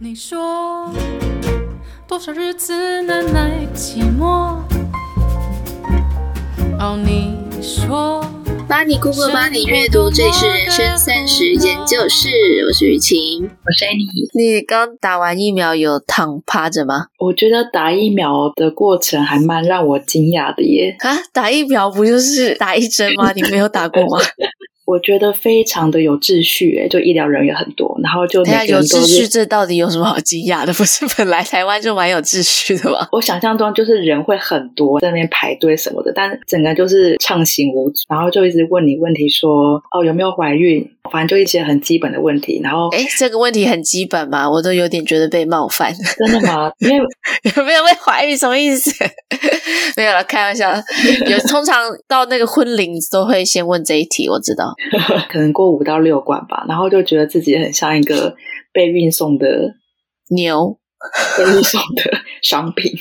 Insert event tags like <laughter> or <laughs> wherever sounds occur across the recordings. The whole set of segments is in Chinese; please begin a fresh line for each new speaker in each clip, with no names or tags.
你说多少日子难耐寂寞？哦，你说。
巴尼姑姑帮你阅读，这里是人生三十研究室，我是雨晴，
我是 Annie。
你刚打完疫苗有躺趴着吗？
我觉得打疫苗的过程还蛮让我惊讶的耶。
啊，打疫苗不就是打一针吗？你没有打过吗？<laughs>
我觉得非常的有秩序，诶就医疗人员很多，然后就每个人都
有秩序，这到底有什么好惊讶的？<laughs> 不是本来台湾就蛮有秩序的吗？
我想象中就是人会很多在那边排队什么的，但整个就是畅行无阻，然后就一直问你问题说，说哦有没有怀孕，反正就一些很基本的问题。然后
诶这个问题很基本吗？我都有点觉得被冒犯。
真的吗？因为 <laughs>
有没有被怀孕什么意思？<laughs> 没有了，开玩笑。有通常到那个婚龄都会先问这一题，我知道。<laughs>
可能过五到六关吧，然后就觉得自己很像一个被运送的
牛，
被运送的商品，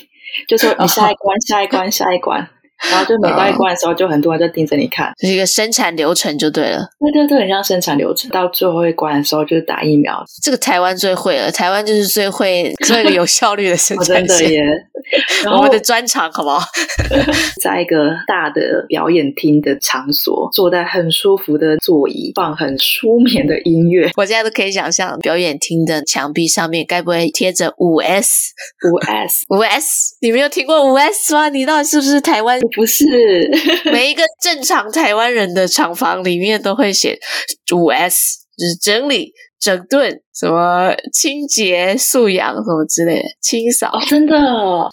就说你下一关，下一关，下一关。然后就每到一关的时候，就很多人在盯着你看，
这是一个生产流程就对了。
对对对，很像生产流程。到最后一关的时候，就是打疫苗。
这个台湾最会了，台湾就是最会做一个有效率的生产线。
真的耶！<laughs>
我们的专长好不好？<laughs>
在一个大的表演厅的场所，坐在很舒服的座椅，放很舒眠的音乐。
我现在都可以想象，表演厅的墙壁上面该不会贴着五 S？
五 S？
五 S？你没有听过五 S 吗？你到底是不是台湾？
不是，<laughs>
每一个正常台湾人的厂房里面都会写五 S，就是整理、整顿、什么清洁、素养什么之类的，清扫。
哦，真的？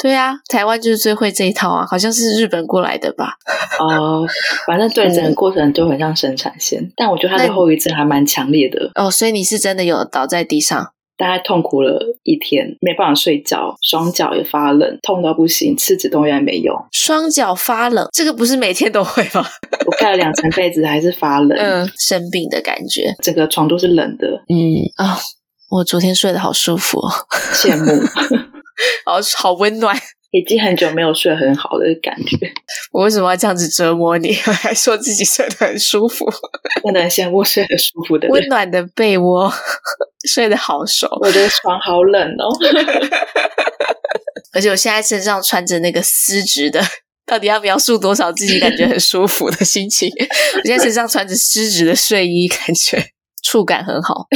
对啊，台湾就是最会这一套啊，好像是日本过来的吧？<laughs>
哦，反正对整个过程都很像生产线，嗯、但我觉得它的后遗症还蛮强烈的。
哦，所以你是真的有倒在地上？
大概痛苦了一天，没办法睡觉，双脚也发冷，痛到不行，吃止痛药也没用。
双脚发冷，这个不是每天都会吗？<laughs>
我盖了两层被子，还是发冷，
嗯，生病的感觉，
整个床都是冷的。
嗯啊、哦，我昨天睡得好舒服哦，
羡慕，<laughs>
好好温暖。
已经很久没有睡很好的感觉。<laughs>
我为什么要这样子折磨你？我 <laughs> 还说自己睡得很舒服，
真的很羡慕睡得舒服的人。
温暖的被窝，<laughs> 睡得好熟。
我的床好冷哦，
而且我现在身上穿着那个丝质的，到底要描述多少自己感觉很舒服的心情？我现在身上穿着丝质的睡衣，感觉触感很好。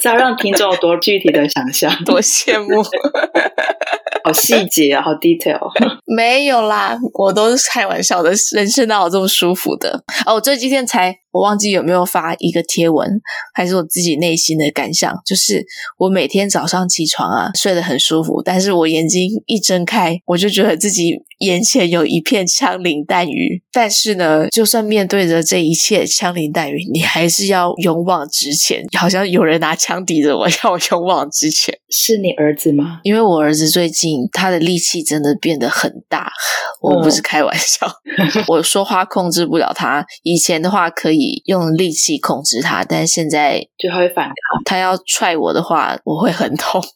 是要让听众有多具体的想象，<laughs>
多羡慕，<laughs>
好细节啊，好 detail。<laughs>
没有啦，我都是开玩笑的，人生哪有这么舒服的？哦，我这几天才。我忘记有没有发一个贴文，还是我自己内心的感想，就是我每天早上起床啊，睡得很舒服，但是我眼睛一睁开，我就觉得自己眼前有一片枪林弹雨。但是呢，就算面对着这一切枪林弹雨，你还是要勇往直前。好像有人拿枪抵着我，要我勇往直前。
是你儿子吗？
因为我儿子最近他的力气真的变得很大，我不是开玩笑。嗯、<laughs> 我说话控制不了他，以前的话可以。用力气控制他，但是现在
就他会反抗。
他要踹我的话，我会很痛。<laughs>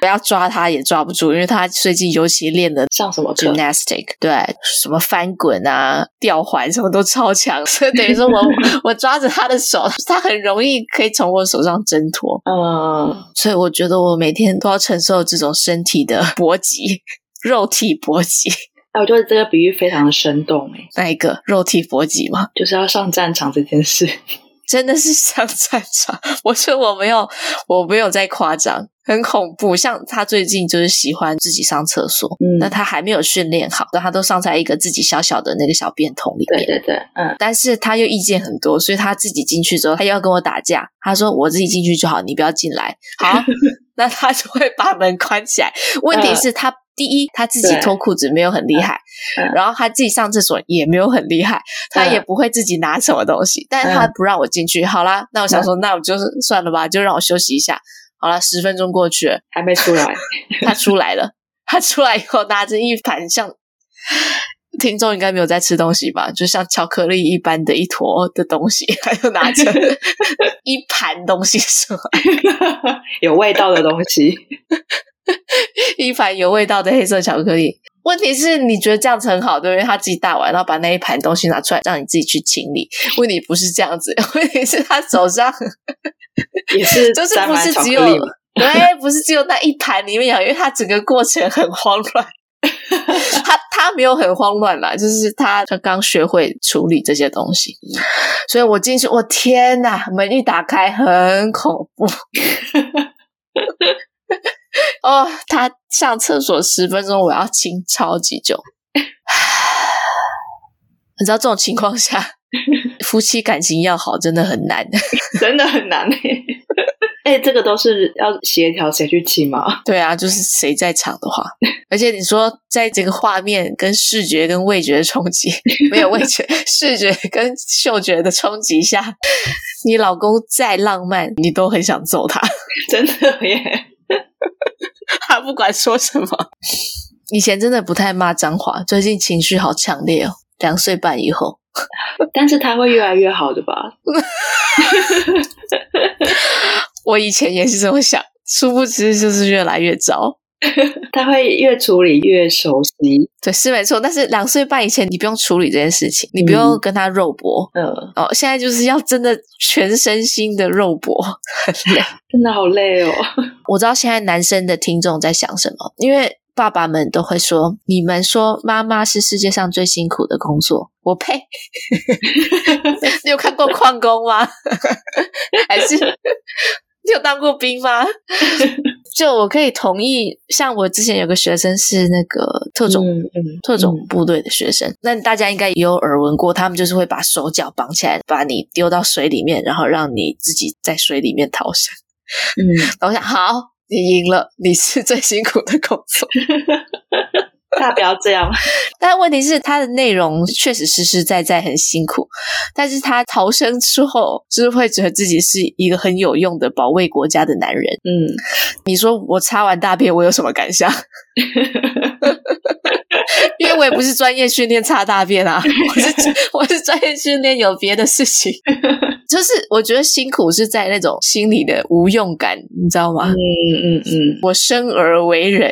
不要抓他也抓不住，因为他最近尤其练的
像什么
gymnastic，对，什么翻滚啊、吊环什么都超强。<laughs> 所以等于说我 <laughs> 我抓着他的手，他很容易可以从我手上挣脱。嗯，所以我觉得我每天都要承受这种身体的搏击，肉体搏击。
哎，我觉得这个比喻非常的生动诶。
那一个肉体搏击嘛？
就是要上战场这件事，<laughs>
真的是上战场。我说我没有，我没有在夸张，很恐怖。像他最近就是喜欢自己上厕所，嗯，那他还没有训练好，但他都上在一个自己小小的那个小便桶里面。
对对对，嗯。
但是他又意见很多，所以他自己进去之后，他又要跟我打架。他说：“我自己进去就好，你不要进来。”好，<laughs> 那他就会把门关起来。问题是他。呃第一，他自己脱裤子没有很厉害，然后他自己上厕所也没有很厉害，他也不会自己拿什么东西，嗯、但是他不让我进去。好啦，那我想说，嗯、那我就算了吧，就让我休息一下。好了，十分钟过去了，
还没出来，
他出来了，他出来以后拿着一盘像听众应该没有在吃东西吧，就像巧克力一般的一坨的东西，<laughs> 他就拿着 <laughs> 一盘东西出来，<laughs>
有味道的东西。<laughs>
一盘有味道的黑色巧克力。问题是，你觉得这样子很好，对不对？他自己打完，然后把那一盘东西拿出来，让你自己去清理。问题不是这样子，<laughs> 问题是他手上
也是 <laughs>
就是不是只有对，不是只有那一盘里面有，因为他整个过程很慌乱。他他没有很慌乱啦，就是他他刚学会处理这些东西，所以我进去，我天哪，门一打开很恐怖。哦，他上厕所十分钟，我要清超级久。<sighs> 你知道这种情况下，<laughs> 夫妻感情要好真的很难，<laughs> <laughs>
真的很难诶。哎、欸，这个都是要协调谁去亲吗？
对啊，就是谁在场的话，而且你说在这个画面跟视觉跟味觉的冲击，没有味觉，视觉跟嗅觉的冲击下，你老公再浪漫，你都很想揍他，
真的耶！
他不管说什么，以前真的不太骂脏话，最近情绪好强烈哦。两岁半以后，
但是他会越来越好的吧？<laughs>
我以前也是这么想，殊不知就是越来越糟。<laughs>
他会越处理越熟悉，
对，是没错。但是两岁半以前，你不用处理这件事情，你不用跟他肉搏。
嗯，
哦，现在就是要真的全身心的肉搏，很累，
真的好累哦。<laughs>
我知道现在男生的听众在想什么，因为爸爸们都会说：“你们说妈妈是世界上最辛苦的工作。”我呸！<laughs> 你有看过矿工吗？还是？你有当过兵吗？就我可以同意，像我之前有个学生是那个特种、
嗯嗯、
特种部队的学生，那大家应该也有耳闻过，他们就是会把手脚绑起来，把你丢到水里面，然后让你自己在水里面逃生。
嗯，<laughs>
然后我想，好，你赢了，你是最辛苦的工作。<laughs> <laughs>
大家不要这样，<laughs>
但问题是，它的内容确实实实在在很辛苦。但是他逃生之后，就是会觉得自己是一个很有用的保卫国家的男人。
嗯，
你说我擦完大便，我有什么感想？<laughs> 因为我也不是专业训练擦大便啊，我是我是专业训练有别的事情。就是我觉得辛苦是在那种心里的无用感，你知道吗？
嗯嗯嗯，
我生而为人。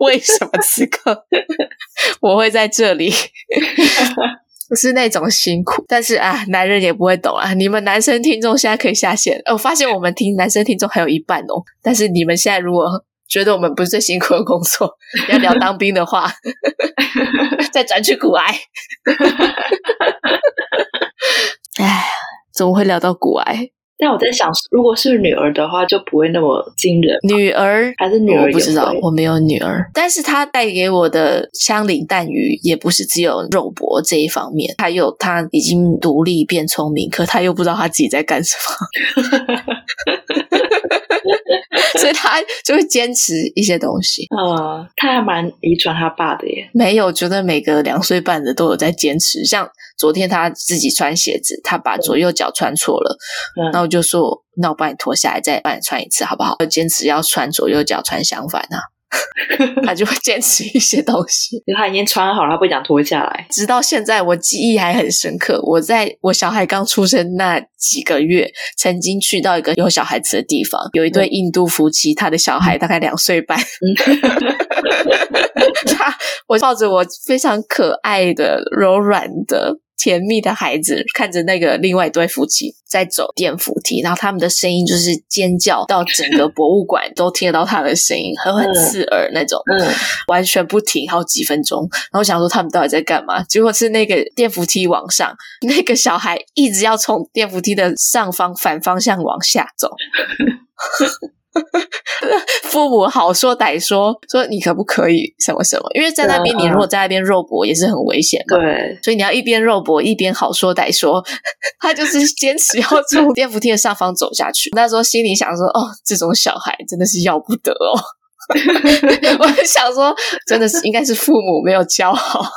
为什么此刻 <laughs> 我会在这里？不 <laughs> 是那种辛苦，但是啊，男人也不会懂啊。你们男生听众现在可以下线。我发现我们听男生听众还有一半哦。但是你们现在如果觉得我们不是最辛苦的工作，<laughs> 要聊当兵的话，再转去骨癌。哎，怎么会聊到骨癌？
但我在想，如果是女儿的话，就不会那么惊人。
女儿
还是女儿？
我不知道，我没有女儿。但是她带给我的枪林弹雨，也不是只有肉搏这一方面，还有她已经独立变聪明，可她又不知道她自己在干什么。<laughs> 所以他就会坚持一些东西。
呃，他还蛮遗传他爸的耶。
没有，觉得每个两岁半的都有在坚持。像昨天他自己穿鞋子，他把左右脚穿错了，嗯、那我就说，那我帮你脱下来，再帮你穿一次，好不好？坚持要穿左右脚穿相反啊。<laughs> 他就会坚持一些东西，<laughs>
他已经穿好了，他不想脱下来。
直到现在，我记忆还很深刻。我在我小孩刚出生那几个月，曾经去到一个有小孩子的地方，有一对印度夫妻，他的小孩大概两岁半。<laughs> 他，我抱着我非常可爱的、柔软的。甜蜜的孩子看着那个另外一对夫妻在走电扶梯，然后他们的声音就是尖叫到整个博物馆都听得到他的声音，很很刺耳那种，嗯，完全不停好几分钟。然后想说他们到底在干嘛？结果是那个电扶梯往上，那个小孩一直要从电扶梯的上方反方向往下走。<laughs> <laughs> 父母好说歹说，说你可不可以什么什么？因为在那边，你如果在那边肉搏也是很危险的。
对，
所以你要一边肉搏一边好说歹说。<laughs> 他就是坚持要从电扶梯的上方走下去。那时候心里想说：“哦，这种小孩真的是要不得哦。” <laughs> 我想说，真的是应该是父母没有教好，<laughs>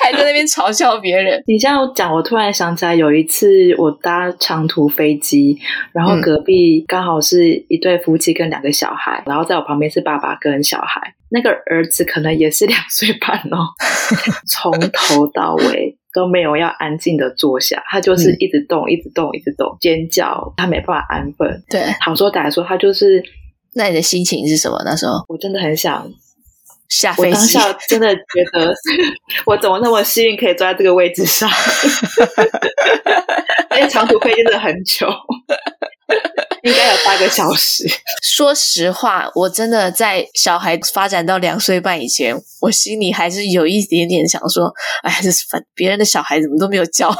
还在那边嘲笑别人。
你这样讲，我突然想起来，有一次我搭长途飞机，然后隔壁刚好是一对夫妻跟两个小孩，然后在我旁边是爸爸跟小孩，那个儿子可能也是两岁半哦，<laughs> 从头到尾都没有要安静的坐下，他就是一直动，一直动，一直动，尖叫，他没办法安分。
对，
好说歹说，他就是。
那你的心情是什么？那时候
我真的很想
下飞机。
我当下真的觉得，我怎么那么幸运可以坐在这个位置上？而且长途飞真的很久，应该有八个小时。
说实话，我真的在小孩发展到两岁半以前，我心里还是有一点点想说，哎，这是反别人的小孩怎么都没有教好，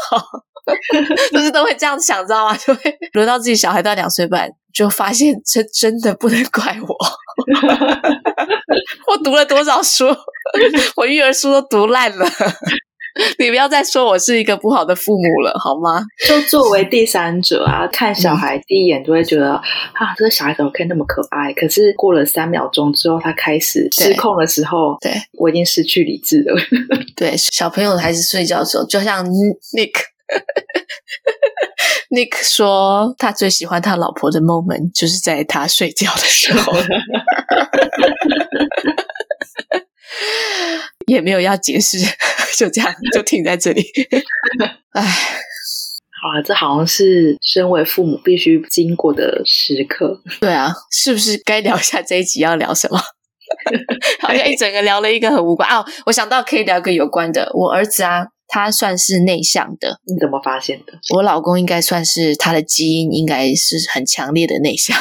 <laughs> 就是都会这样想，知道吗？<laughs> 就会轮到自己小孩到两岁半，就发现 <laughs> 这真的不能怪我。我读了多少书？我育儿书都读烂了。你不要再说我是一个不好的父母了，好吗？
就作为第三者啊，看小孩第一眼就会觉得、嗯、啊，这个小孩怎么可以那么可爱？可是过了三秒钟之后，他开始失控的时候，
对，
我已经失去理智了。
对，小朋友还是睡觉的时候，就像 <laughs> Nick，Nick 说他最喜欢他老婆的 moment 就是在他睡觉的时候。<laughs> 也没有要解释，<laughs> 就这样就停在这里。哎，
好了，这好像是身为父母必须经过的时刻。
对啊，是不是该聊一下这一集要聊什么？好像一整个聊了一个很无关啊！我想到可以聊个有关的。我儿子啊，他算是内向的。
你怎么发现的？
我老公应该算是他的基因应该是很强烈的内向，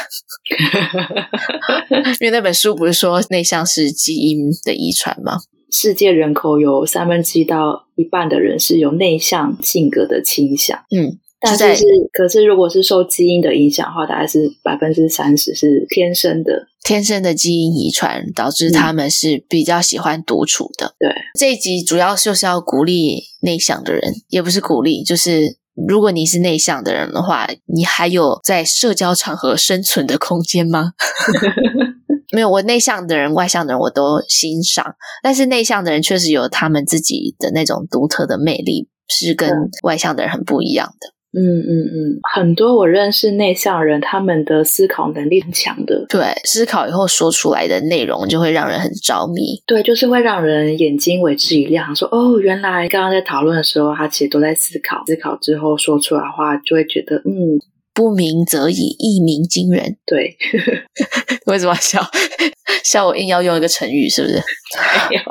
<laughs> 因为那本书不是说内向是基因的遗传吗？
世界人口有三分之一到一半的人是有内向性格的倾向，
嗯，
但是是，可是如果是受基因的影响的话，大概是百分之三十是天生的，
天生的基因遗传导致他们是比较喜欢独处的。
嗯、对，
这一集主要就是要鼓励内向的人，也不是鼓励，就是如果你是内向的人的话，你还有在社交场合生存的空间吗？<laughs> 没有，我内向的人、外向的人我都欣赏，但是内向的人确实有他们自己的那种独特的魅力，是跟外向的人很不一样的。
嗯嗯嗯，很多我认识内向人，他们的思考能力很强的。
对，思考以后说出来的内容就会让人很着迷。
对，就是会让人眼睛为之一亮，说哦，原来刚刚在讨论的时候，他其实都在思考，思考之后说出来的话，就会觉得嗯。
不鸣则已，一鸣惊人。
对，<laughs>
为什么笑？<laughs> 笑我硬要用一个成语，是不是？<laughs>
没有，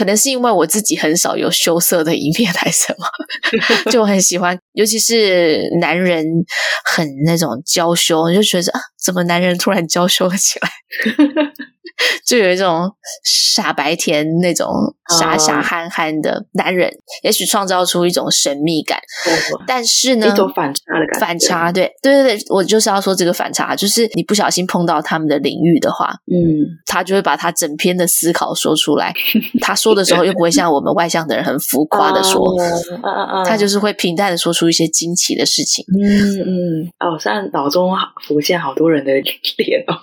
可能是因为我自己很少有羞涩的一面，还是什么？<laughs> 就很喜欢，尤其是男人很那种娇羞，我就觉得啊，怎么男人突然娇羞了起来？<laughs> <laughs> 就有一种傻白甜那种傻傻憨憨的男人，也许创造出一种神秘感。但是呢，
一种反差的感觉。
反差，对对对对，我就是要说这个反差，就是你不小心碰到他们的领域的话，
嗯，
他就会把他整篇的思考说出来。<laughs> 他说的时候又不会像我们外向的人很浮夸的说，他就是会平淡的说出一些惊奇的事情。
嗯嗯，哦，现在脑中浮现好多人的 <laughs> 脸哦。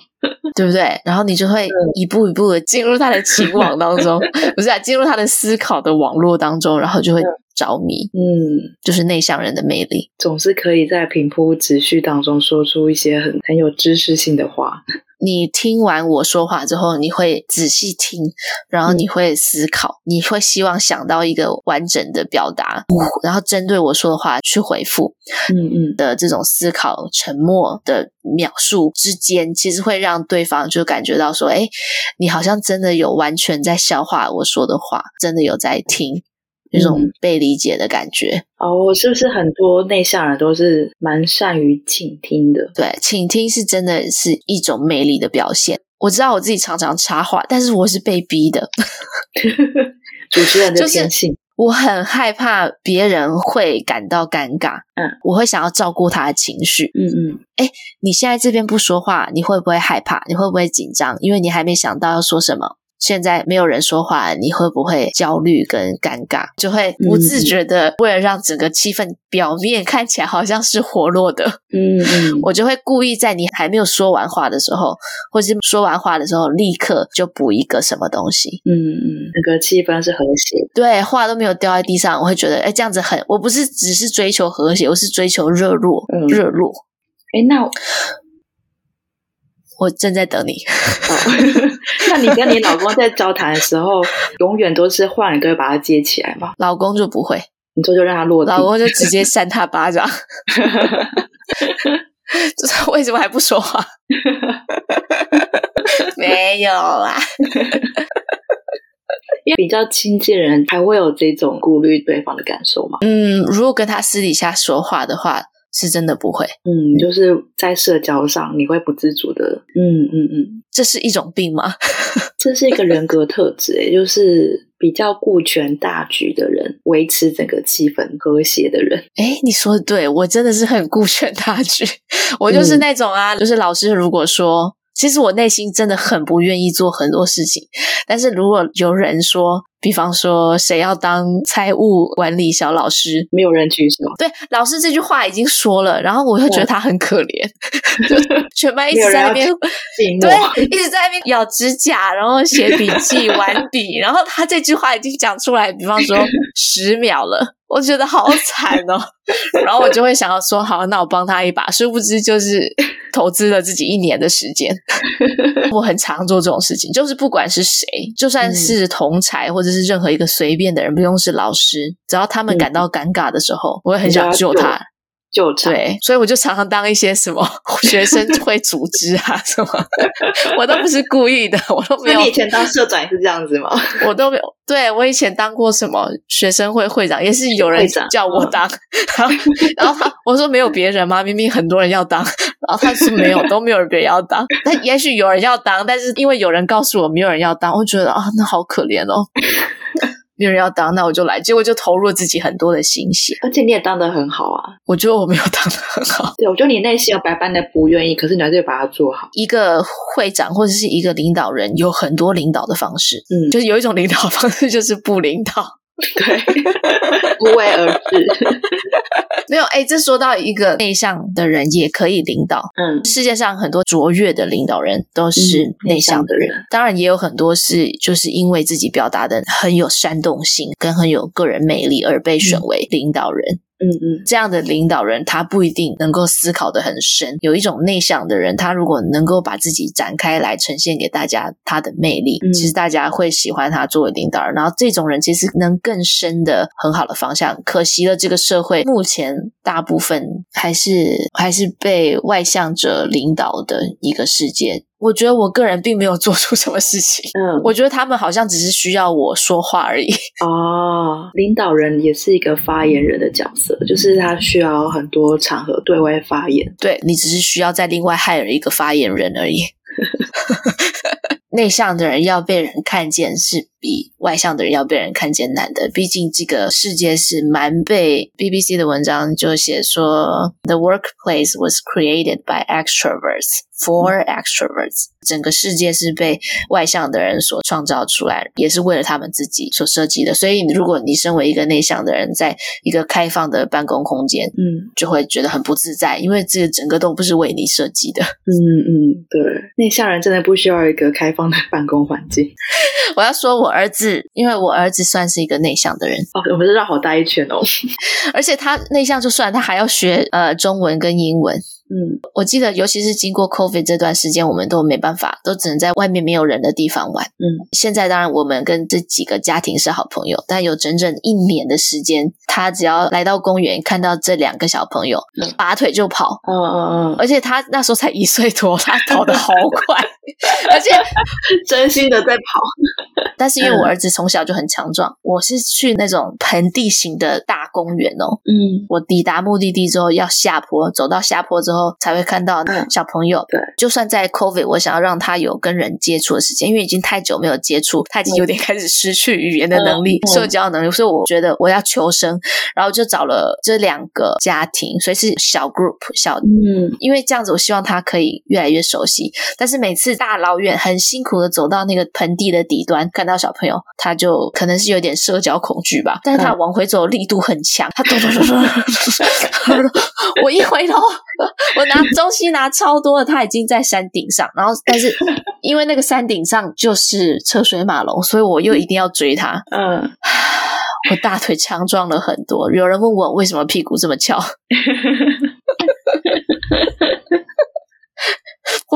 对不对？然后你就会一步一步的进入他的情网当中，<laughs> 不是啊，进入他的思考的网络当中，然后就会着迷。
嗯，
就是内向人的魅力，
总是可以在平铺直叙当中说出一些很很有知识性的话。
你听完我说话之后，你会仔细听，然后你会思考，嗯、你会希望想到一个完整的表达，
嗯、
然后针对我说的话去回复。
嗯嗯
的这种思考、沉默的描述之间，其实会让对方就感觉到说：“哎，你好像真的有完全在消化我说的话，真的有在听。”那种被理解的感觉
哦，是不是很多内向人都是蛮善于倾听的？
对，倾听是真的是一种魅力的表现。我知道我自己常常插话，但是我是被逼的。<laughs>
主持人的天性，
就是我很害怕别人会感到尴尬。
嗯，
我会想要照顾他的情绪。
嗯嗯，
哎，你现在这边不说话，你会不会害怕？你会不会紧张？因为你还没想到要说什么。现在没有人说话，你会不会焦虑跟尴尬？就会不自觉的为了让整个气氛表面看起来好像是活络的，
嗯嗯，<laughs>
我就会故意在你还没有说完话的时候，或是说完话的时候，立刻就补一个什么东西，
嗯嗯，那个气氛是和谐，
对，话都没有掉在地上，我会觉得，哎，这样子很，我不是只是追求和谐，我是追求热络，
嗯、
热络。
哎，那我，
正在等你。<laughs>
那你跟你老公在交谈的时候，永远都是话你都会把他接起来吗？
老公就不会，
你说就让他落地，
老公就直接扇他巴掌。<laughs> 就是为什么还不说话？<laughs> 没有啦，
因为比较亲近的人还会有这种顾虑对方的感受吗？
嗯，如果跟他私底下说话的话，是真的不会。
嗯，就是在社交上你会不自主的，嗯嗯嗯，
这是一种病吗？<laughs>
这是一个人格特质，也，就是比较顾全大局的人，维持整个气氛和谐的人。
诶，你说的对，我真的是很顾全大局，<laughs> 我就是那种啊，嗯、就是老师如果说。其实我内心真的很不愿意做很多事情，但是如果有人说，比方说谁要当财务管理小老师，
没有人举手。
对，老师这句话已经说了，然后我就觉得他很可怜，<laughs> 全班一直在那边，<laughs> 对，一直在那边咬指甲，然后写笔记、<laughs> 玩笔，然后他这句话已经讲出来，比方说十秒了。我觉得好惨哦，<laughs> 然后我就会想要说，好，那我帮他一把。殊不知，就是投资了自己一年的时间。<laughs> 我很常做这种事情，就是不管是谁，就算是同才或者是任何一个随便的人，不用是老师，只要他们感到尴尬的时候，我会很想救他。
就
对，所以我就常常当一些什么 <laughs> 学生会组织啊什么，<laughs> 我都不是故意的，我都没有。
你以前当社长也是这样子吗？<laughs>
我都没有。对，我以前当过什么学生会会长，也是有人叫我当。然后，然后他我说没有别人吗？明明很多人要当，然后他说没有，都没有别人要当。但也许有人要当，但是因为有人告诉我没有人要当，我觉得啊，那好可怜哦。没有人要当，那我就来。结果就投入了自己很多的心血，
而且你也当得很好啊。
我觉得我没有当得很好。
对，我觉得你内心有百般的不愿意，可是你还是把它做好。
一个会长或者是一个领导人，有很多领导的方式。嗯，就是有一种领导方式就是不领导。<laughs>
对，<laughs> 不为而治。<laughs>
没有，哎，这说到一个内向的人也可以领导。嗯，世界上很多卓越的领导人都是内向的人，嗯，当然也有很多是就是因为自己表达的很有煽动性，跟很有个人魅力而被选为领导人。嗯
嗯嗯，
这样的领导人，他不一定能够思考的很深。有一种内向的人，他如果能够把自己展开来呈现给大家，他的魅力，嗯、其实大家会喜欢他作为领导人。然后这种人其实能更深的很好的方向。可惜了，这个社会目前大部分还是还是被外向者领导的一个世界。我觉得我个人并没有做出什么事情，嗯，我觉得他们好像只是需要我说话而已。<laughs>
哦，领导人也是一个发言人的角色，就是他需要很多场合对外发言。
对，你只是需要再另外 hire 一个发言人而已。<laughs> 内向的人要被人看见是比外向的人要被人看见难的，毕竟这个世界是蛮被 BBC 的文章就写说，The workplace was created by extroverts。For extroverts，整个世界是被外向的人所创造出来，也是为了他们自己所设计的。所以，如果你身为一个内向的人，在一个开放的办公空间，嗯，就会觉得很不自在，因为这个整个都不是为你设计的。
嗯嗯，对，内向人真的不需要一个开放的办公环境。<laughs>
我要说我儿子，因为我儿子算是一个内向的人。
哦，我们是绕好大一圈哦。<laughs>
而且他内向就算，他还要学呃中文跟英文。嗯，我记得，尤其是经过 COVID 这段时间，我们都没办法，都只能在外面没有人的地方玩。嗯，现在当然我们跟这几个家庭是好朋友，但有整整一年的时间，他只要来到公园看到这两个小朋友，拔腿就跑。嗯嗯嗯，而且他那时候才一岁多，他跑得好 <laughs> 快，而且 <laughs>
真心的在跑。
但是因为我儿子从小就很强壮，我是去那种盆地型的大公园哦。嗯，我抵达目的地之后要下坡，走到下坡之后。才会看到小朋友。对，就算在 COVID，我想要让他有跟人接触的时间，因为已经太久没有接触，他已经有点开始失去语言的能力、社交能力，所以我觉得我要求生，然后就找了这两个家庭，所以是小 group 小，嗯，因为这样子，我希望他可以越来越熟悉。但是每次大老远很辛苦的走到那个盆地的底端，看到小朋友，他就可能是有点社交恐惧吧，但是他往回走的力度很强，他咚咚咚咚，<laughs> 我一回头。我拿东西拿超多的，他已经在山顶上，然后但是因为那个山顶上就是车水马龙，所以我又一定要追他。嗯，<sighs> 我大腿强壮了很多。有人问我为什么屁股这么翘。<laughs>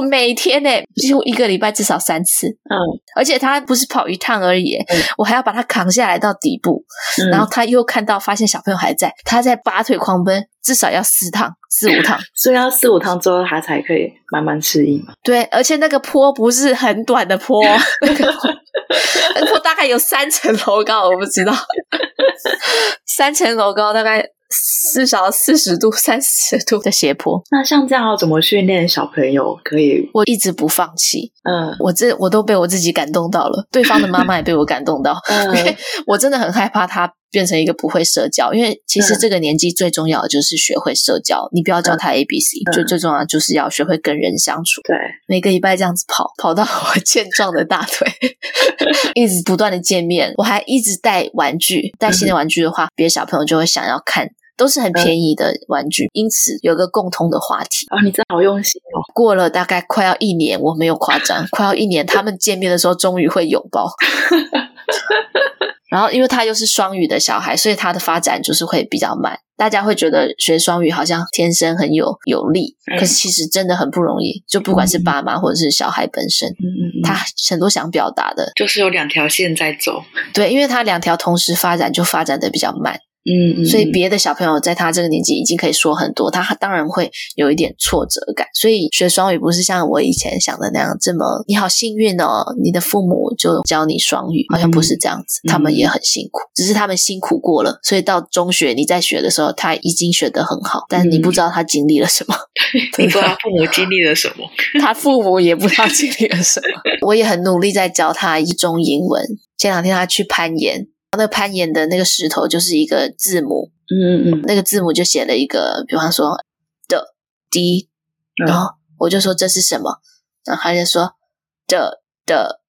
我每天呢、欸，几乎一个礼拜至少三次，嗯，而且他不是跑一趟而已、嗯，我还要把他扛下来到底部、嗯，然后他又看到发现小朋友还在，他在拔腿狂奔，至少要四趟、四五趟，<laughs>
所以要四五趟之后他才可以慢慢适应嘛。
对，而且那个坡不是很短的坡，那个坡大概有三层楼高，我不知道，<laughs> 三层楼高大概。
至少四十度、三十度的斜坡。
那像这样要怎么训练小朋友可以？
我一直不放弃。
嗯，
我这我都被我自己感动到了，对方的妈妈也被我感动到。嗯，因 <laughs> 为我真的很害怕他变成一个不会社交，因为其实这个年纪最重要的就是学会社交。你不要教他 A B C，就最重要就是要学会跟人相处。
对，
每个礼拜这样子跑，跑到我健壮的大腿，<laughs> 一直不断的见面，我还一直带玩具，带新的玩具的话，别的小朋友就会想要看。都是很便宜的玩具，因此有个共通的话题
啊！你真好用心哦。
过了大概快要一年，我没有夸张，快要一年，他们见面的时候终于会拥抱。<laughs> 然后，因为他又是双语的小孩，所以他的发展就是会比较慢。大家会觉得学双语好像天生很有有利，可是其实真的很不容易。就不管是爸妈或者是小孩本身，他很多想表达的，
就是有两条线在走。
对，因为他两条同时发展，就发展的比较慢。
嗯，
所以别的小朋友在他这个年纪已经可以说很多，他当然会有一点挫折感。所以学双语不是像我以前想的那样这么你好幸运哦，你的父母就教你双语，好像不是这样子。他们也很辛苦，只是他们辛苦过了，所以到中学你在学的时候，他已经学得很好，但你不知道他经历了什么，<laughs>
你不知道他父母经历了什么，<laughs>
他父母也不知道经历了什么。我也很努力在教他一中英文。前两天他去攀岩。那攀岩的那个石头就是一个字母，
嗯嗯嗯，
那个字母就写了一个，比方说的 D，然后我就说这是什么，然后他就说的的，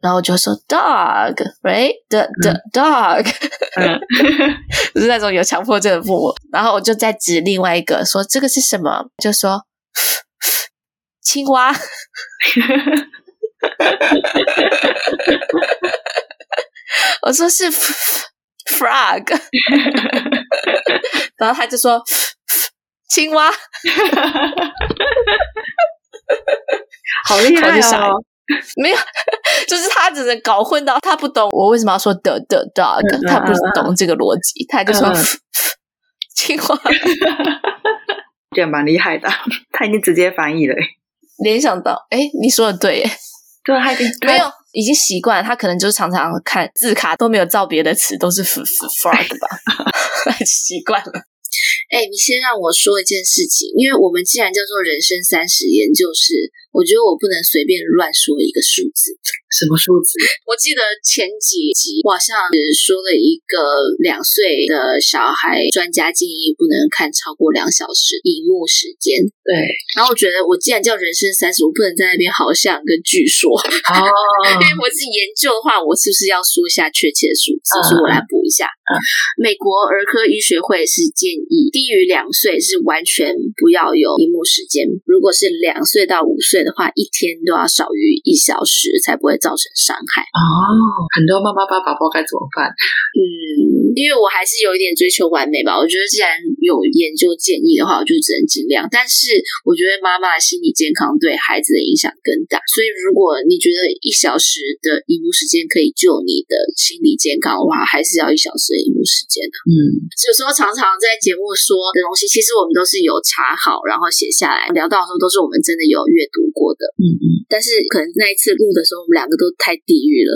然后我就说 dog，right，的的 dog，<laughs> 是那种有强迫症的父母，然后我就再指另外一个说这个是什么，就说青蛙。<laughs> 我说是 frog，<laughs> 然后他就说青蛙，<laughs>
好厉害哦！
没有，就是他只能搞混到他不懂我为什么要说的的 dog，他不懂这个逻辑，他就说 <laughs> 青蛙，
这样蛮厉害的，他已经直接翻译了，
联想到，哎，你说的对，
对，他已经
没有。已经习惯，他可能就是常常看字卡都没有造别的词，都是 f frog 吧，<laughs> 习惯了。
哎、欸，你先让我说一件事情，因为我们既然叫做人生三十研究室，我觉得我不能随便乱说一个数字。
什么数字？<laughs>
我记得前几集我好像只说了一个两岁的小孩，专家建议不能看超过两小时荧幕时间。
对。
然后我觉得，我既然叫人生三十，我不能在那边好像跟据说。哦。<laughs> 因为我自己研究的话，我是不是要说一下确切的数字？所以我来补一下。嗯。美国儿科医学会是建议低于两岁是完全不要有荧幕时间。如果是两岁到五岁的话，一天都要少于一小时，才不会。造成伤害
哦，很多妈妈爸爸不知道该怎么办。
嗯，因为我还是有一点追求完美吧。我觉得既然有研究建议的话，我就只能尽量。但是我觉得妈妈的心理健康对孩子的影响更大。所以如果你觉得一小时的荧幕时间可以救你的心理健康的话，还是要一小时的荧幕时间的。
嗯，
有时候常常在节目说的东西，其实我们都是有查好，然后写下来聊到的时候，都是我们真的有阅读过的。
嗯嗯。
但是可能那一次录的时候，我们两个。都太地狱了，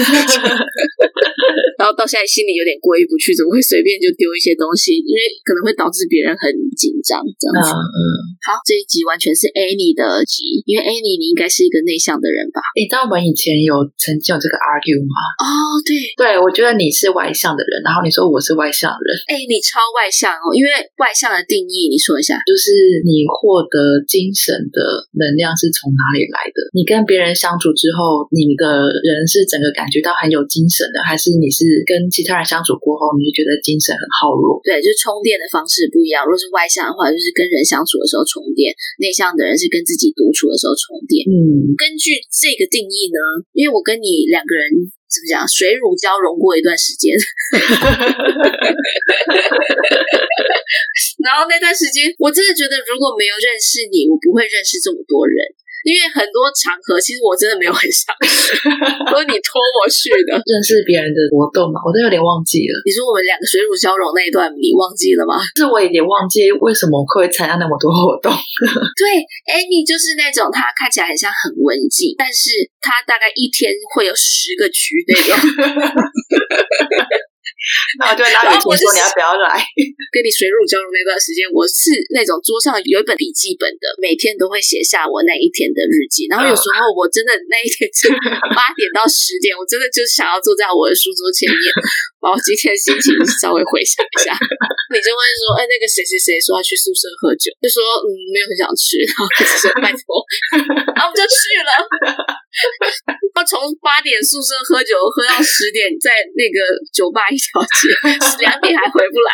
<laughs> 然后到现在心里有点过意不去，怎么会随便就丢一些东西？因为可能会导致别人很紧张，这样子。
嗯，嗯
好，这一集完全是 Annie 的集，因为 Annie 你应该是一个内向的人吧？
你知道我们以前有曾经有这个 argue 吗？
哦，对，
对，我觉得你是外向的人，然后你说我是外向的人。
哎，你超外向哦，因为外向的定义，你说一下，
就是你获得精神的能量是从哪里来的？你跟别人相处之后。你的人是整个感觉到很有精神的，还是你是跟其他人相处过后，你就觉得精神很耗弱？
对，就是充电的方式不一样。如果是外向的话，就是跟人相处的时候充电；内向的人是跟自己独处的时候充电。
嗯，根
据这个定义呢，因为我跟你两个人怎么讲，水乳交融过一段时间，<laughs> 然后那段时间，我真的觉得如果没有认识你，我不会认识这么多人。因为很多场合，其实我真的没有很想去，都是你拖我去的。
认识别人的活动嘛，我都有点忘记了。
你说我们两个水乳交融那一段，你忘记了吗？
是我有点忘记为什么会参加那么多活动。<laughs>
对，Annie 就是那种她看起来很像很文静，但是她大概一天会有十个局那种。<laughs> <laughs>
那我就拿语图说你要不要来？
跟你水乳交融那段时间，我是那种桌上有一本笔记本的，每天都会写下我那一天的日记。然后有时候我真的那一天是 <laughs> 八点到十点，我真的就是想要坐在我的书桌前面，把我今天的心情稍微回想一下。<laughs> 你就会说，哎，那个谁谁谁说要去宿舍喝酒，就说嗯，没有很想去，然后就说拜托，然后我们就去了。<laughs> 他从八点宿舍喝酒喝到十点，在那个酒吧一条街，两点还回不来，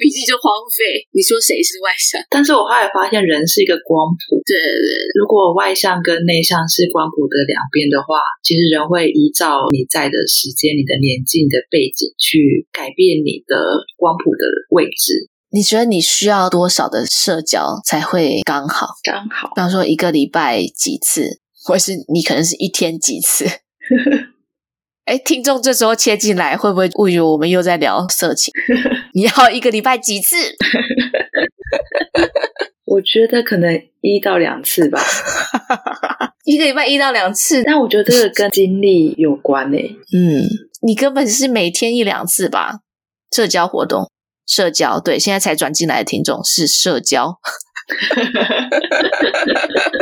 笔记就荒废。你说谁是外向？<laughs>
但是我后来发现，人是一个光谱。
对对对，
如果外向跟内向是光谱的两边的话，其实人会依照你在的时间、你的年纪、你的背景去改变你的光谱的位置。
你觉得你需要多少的社交才会刚好？
刚好，
比方说一个礼拜几次？或是你可能是一天几次？哎，听众这时候切进来，会不会误以为我们又在聊色情？你要一个礼拜几次？<laughs>
我觉得可能一到两次吧，<laughs>
一个礼拜一到两次。
但我觉得这个跟精力有关诶。
嗯，你根本是每天一两次吧？社交活动，社交，对，现在才转进来的听众是社交。<laughs>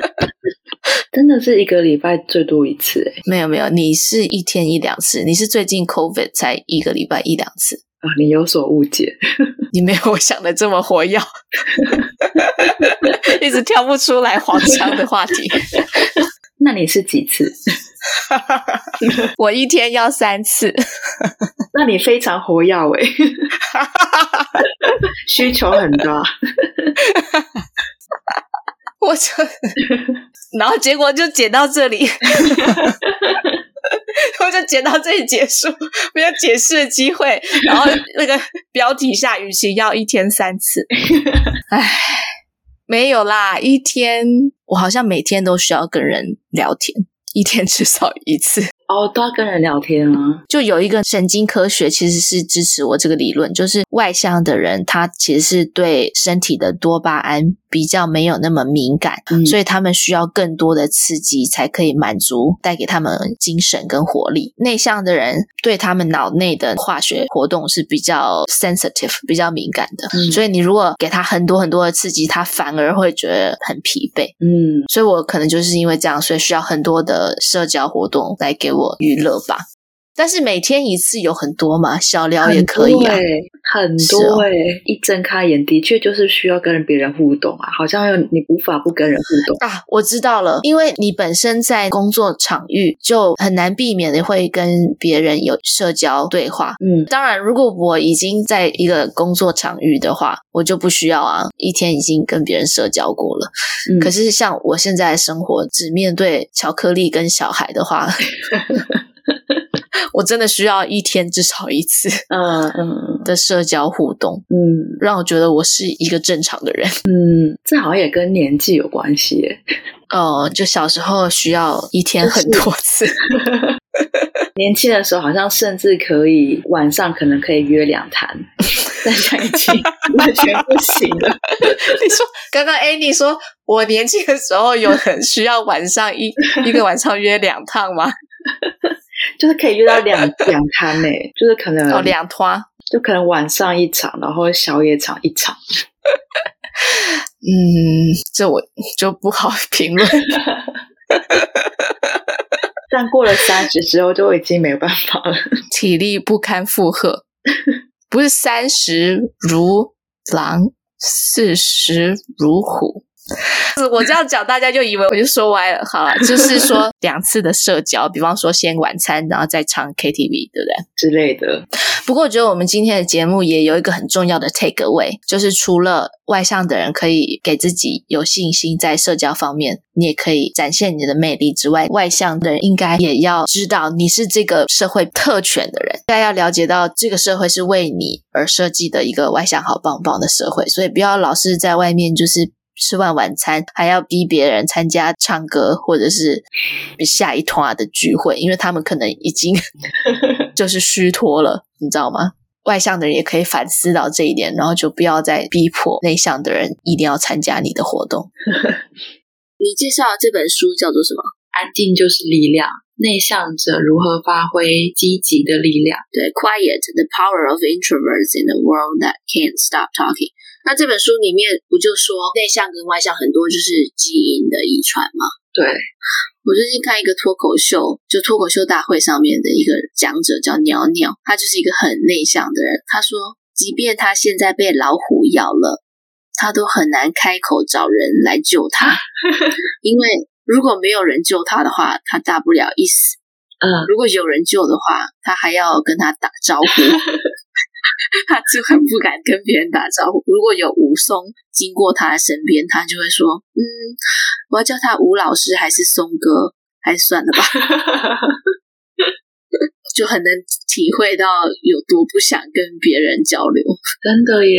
<laughs>
真的是一个礼拜最多一次诶。
没有没有，你是一天一两次，你是最近 COVID 才一个礼拜一两次
啊，你有所误解，<laughs>
你没有我想的这么活跃，<laughs> 一直跳不出来黄腔的话题。
那你是几次？
我一天要三次，
那你非常活跃诶，需求很大。
我就，<laughs> 然后结果就剪到这里，<laughs> 我就剪到这里结束，没有解释的机会。然后那个标题下，与其要一天三次，<laughs> 唉，没有啦，一天我好像每天都需要跟人聊天，一天至少一次。
哦，都要跟人聊天啊！
就有一个神经科学其实是支持我这个理论，就是外向的人他其实是对身体的多巴胺比较没有那么敏感，嗯，所以他们需要更多的刺激才可以满足，带给他们精神跟活力。内向的人对他们脑内的化学活动是比较 sensitive，比较敏感的，嗯，所以你如果给他很多很多的刺激，他反而会觉得很疲惫。
嗯，
所以我可能就是因为这样，所以需要很多的社交活动来给我。我娱乐吧，但是每天一次有很多嘛，小聊也可以啊，
很多哎、欸，哦、一睁开眼的确就是需要跟别人互动啊，好像你无法不跟人互动
啊。我知道了，因为你本身在工作场域就很难避免的会跟别人有社交对话。
嗯，
当然，如果我已经在一个工作场域的话，我就不需要啊，一天已经跟别人社交过了。嗯，可是像我现在的生活只面对巧克力跟小孩的话。<laughs> <laughs> 我真的需要一天至少一次，
嗯嗯 <laughs>
的社交互动，
嗯，
让我觉得我是一个正常的人，
嗯，这好像也跟年纪有关系耶，
哦，就小时候需要一天很多次，
就是、年轻的时候好像甚至可以晚上可能可以约两摊，但现在已经 <laughs> 完全不行了。
你说刚刚 Annie 说我年轻的时候有很需要晚上一一个晚上约两趟吗？
就是可以约到两 <laughs> 两摊呢，就是可能
哦两摊，
就可能晚上一场，然后宵夜场一场。<laughs>
嗯，这我就不好评论。<laughs>
但过了三十之后，就已经没有办法了，
体力不堪负荷。不是三十如狼，四十如虎。我这样讲，大家就以为我就说歪了。好了，就是说 <laughs> 两次的社交，比方说先晚餐，然后再唱 KTV，对不对？
之类的。
不过，我觉得我们今天的节目也有一个很重要的 take away，就是除了外向的人可以给自己有信心在社交方面，你也可以展现你的魅力之外，外向的人应该也要知道你是这个社会特权的人，应该要了解到这个社会是为你而设计的一个外向好棒棒的社会，所以不要老是在外面就是。吃完晚餐还要逼别人参加唱歌或者是下一团的聚会，因为他们可能已经 <laughs> 就是虚脱了，你知道吗？外向的人也可以反思到这一点，然后就不要再逼迫内向的人一定要参加你的活动。<laughs>
你介绍的这本书叫做什么？
安静就是力量。内向者如何发挥积极的力量。
对，Quiet: The Power of Introverts in a World That Can't Stop Talking。那这本书里面不就说内向跟外向很多就是基因的遗传吗？
对，
我最近看一个脱口秀，就脱口秀大会上面的一个讲者叫鸟鸟，他就是一个很内向的人。他说，即便他现在被老虎咬了，他都很难开口找人来救他，<laughs> 因为。如果没有人救他的话，他大不了一死。
嗯，
如果有人救的话，他还要跟他打招呼，<laughs> 他就很不敢跟别人打招呼。如果有武松经过他的身边，他就会说：“嗯，我要叫他吴老师还是松哥？还是算了吧。<laughs> ”就很能体会到有多不想跟别人交流，
真的耶。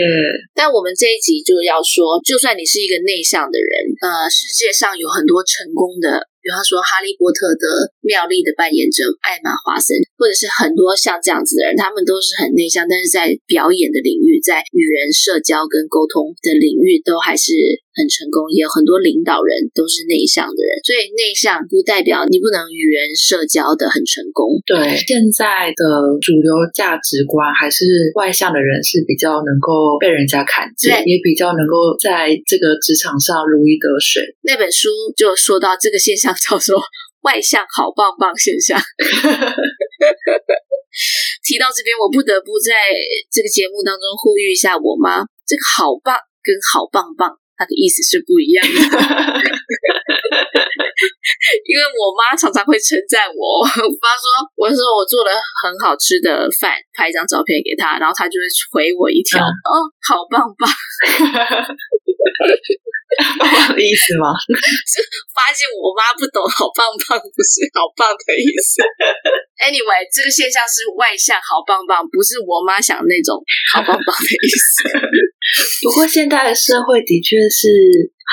但我们这一集就要说，就算你是一个内向的人，呃，世界上有很多成功的。比方说，《哈利波特》的妙丽的扮演者艾玛华森，或者是很多像这样子的人，他们都是很内向，但是在表演的领域，在与人社交跟沟通的领域都还是很成功。也有很多领导人都是内向的人，所以内向不代表你不能与人社交的很成功。
对，现在的主流价值观还是外向的人是比较能够被人家看见，也比较能够在这个职场上如鱼得水。
那本书就说到这个现象。叫做外向好棒棒现象。<laughs> 提到这边，我不得不在这个节目当中呼吁一下我妈：这个好棒跟好棒棒，它的意思是不一样的。<laughs> 因为我妈常常会称赞我，我妈说：“我说我做了很好吃的饭，拍一张照片给她，然后她就会回我一条：‘嗯、哦，好棒棒。<laughs> ’”
的意思吗？
是 <laughs> 发现我妈不懂“好棒棒”不是“好棒”的意思。Anyway，这个现象是外向好棒棒，不是我妈想的那种“好棒棒”的意思。<laughs>
不过现在的社会的确是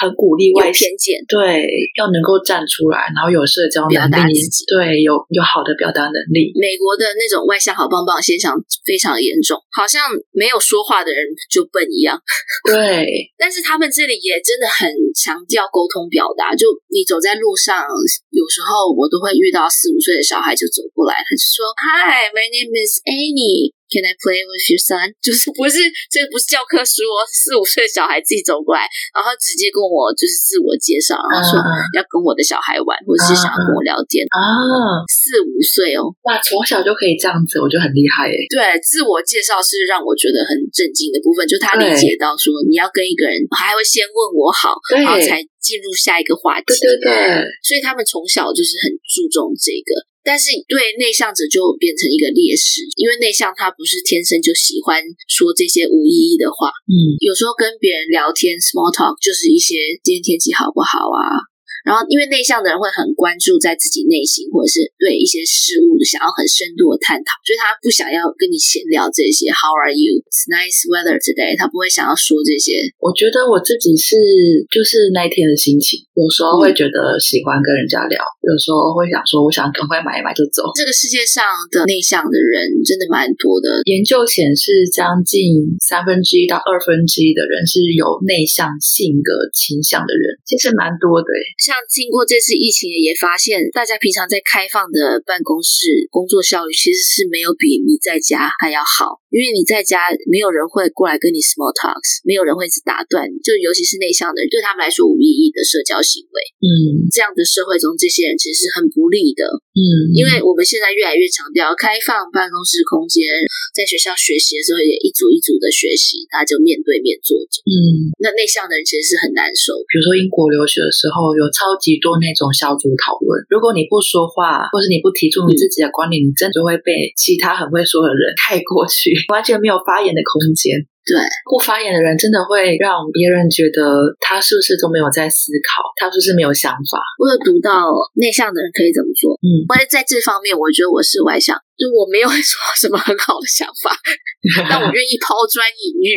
很鼓励外偏见，对，要能够站出来，然后有社交能力，对，有有好的表达能力。
美国的那种外向好棒棒现象非常严重，好像没有说话的人就笨一样。<laughs>
对，
但是他们这里也真的。很强调沟通表达，就你走在路上，有时候我都会遇到四五岁的小孩就走过来，他就说：“Hi, my name is Annie. Can I play with your son？” <laughs> 就是不是这个不是教科书哦，四五岁的小孩自己走过来，然后直接跟我就是自我介绍，然后说要跟我的小孩玩，或者是想要跟我聊天
啊。
四五岁哦，
哇，从小就可以这样子，我觉得很厉害诶。
对，自我介绍是让我觉得很震惊的部分，就他理解到说你要跟一个人，还会先问我好，然后才进入下一个话题。
对对对，
所以他们从小就是很注重这个。但是对内向者就变成一个劣势，因为内向他不是天生就喜欢说这些无意义的话。
嗯，
有时候跟别人聊天 （small talk） 就是一些今天天气好不好啊。然后，因为内向的人会很关注在自己内心，或者是对一些事物想要很深度的探讨，所以他不想要跟你闲聊这些。How are you? It's nice weather today。他不会想要说这些。
我觉得我自己是就是那一天的心情，有时候会觉得喜欢跟人家聊，嗯、有时候会想说我想赶快买一买就走。
这个世界上的内向的人真的蛮多的，
研究显示将近三分之一到二分之一的人是有内向性格倾向的人，其实蛮多的。
像经过这次疫情，也发现大家平常在开放的办公室工作效率其实是没有比你在家还要好，因为你在家没有人会过来跟你 small talks，没有人会一直打断，就尤其是内向的人，对他们来说无意义的社交行为。
嗯，
这样的社会中，这些人其实是很不利的。
嗯，
因为我们现在越来越强调开放办公室空间，在学校学习的时候也一组一组的学习，大家就面对面坐着。
嗯，
那内向的人其实是很难受。
比如说英国留学的时候有超。超级多那种小组讨论，如果你不说话，或是你不提出你自己的观点，你真的会被其他很会说的人盖过去，<laughs> 完全没有发言的空间。
对，
不发言的人真的会让别人觉得他是不是都没有在思考，他是不是没有想法。
我有读到内向的人可以怎么做？
嗯，
我在这方面，我觉得我是外向，就我没有说什么很好的想法，<laughs> 但我愿意抛砖引玉。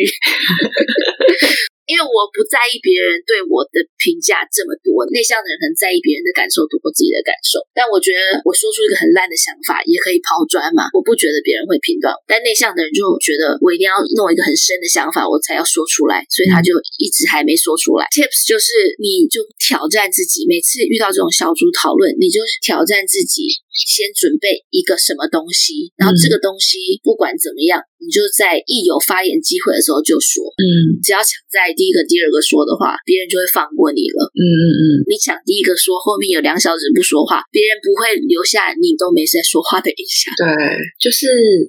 因为我不在意别人对我的评价这么多，内向的人很在意别人的感受多过自己的感受。但我觉得我说出一个很烂的想法也可以抛砖嘛，我不觉得别人会评断。但内向的人就觉得我一定要弄一个很深的想法，我才要说出来，所以他就一直还没说出来。Tips 就是你就挑战自己，每次遇到这种小组讨论，你就是挑战自己。先准备一个什么东西，然后这个东西不管怎么样，嗯、你就在一有发言机会的时候就说。嗯，只要抢在第一个、第二个说的话，别人就会放过你了。嗯嗯嗯，你抢第一个说，后面有两小时不说话，别人不会留下你都没在说话的印象。
对，就是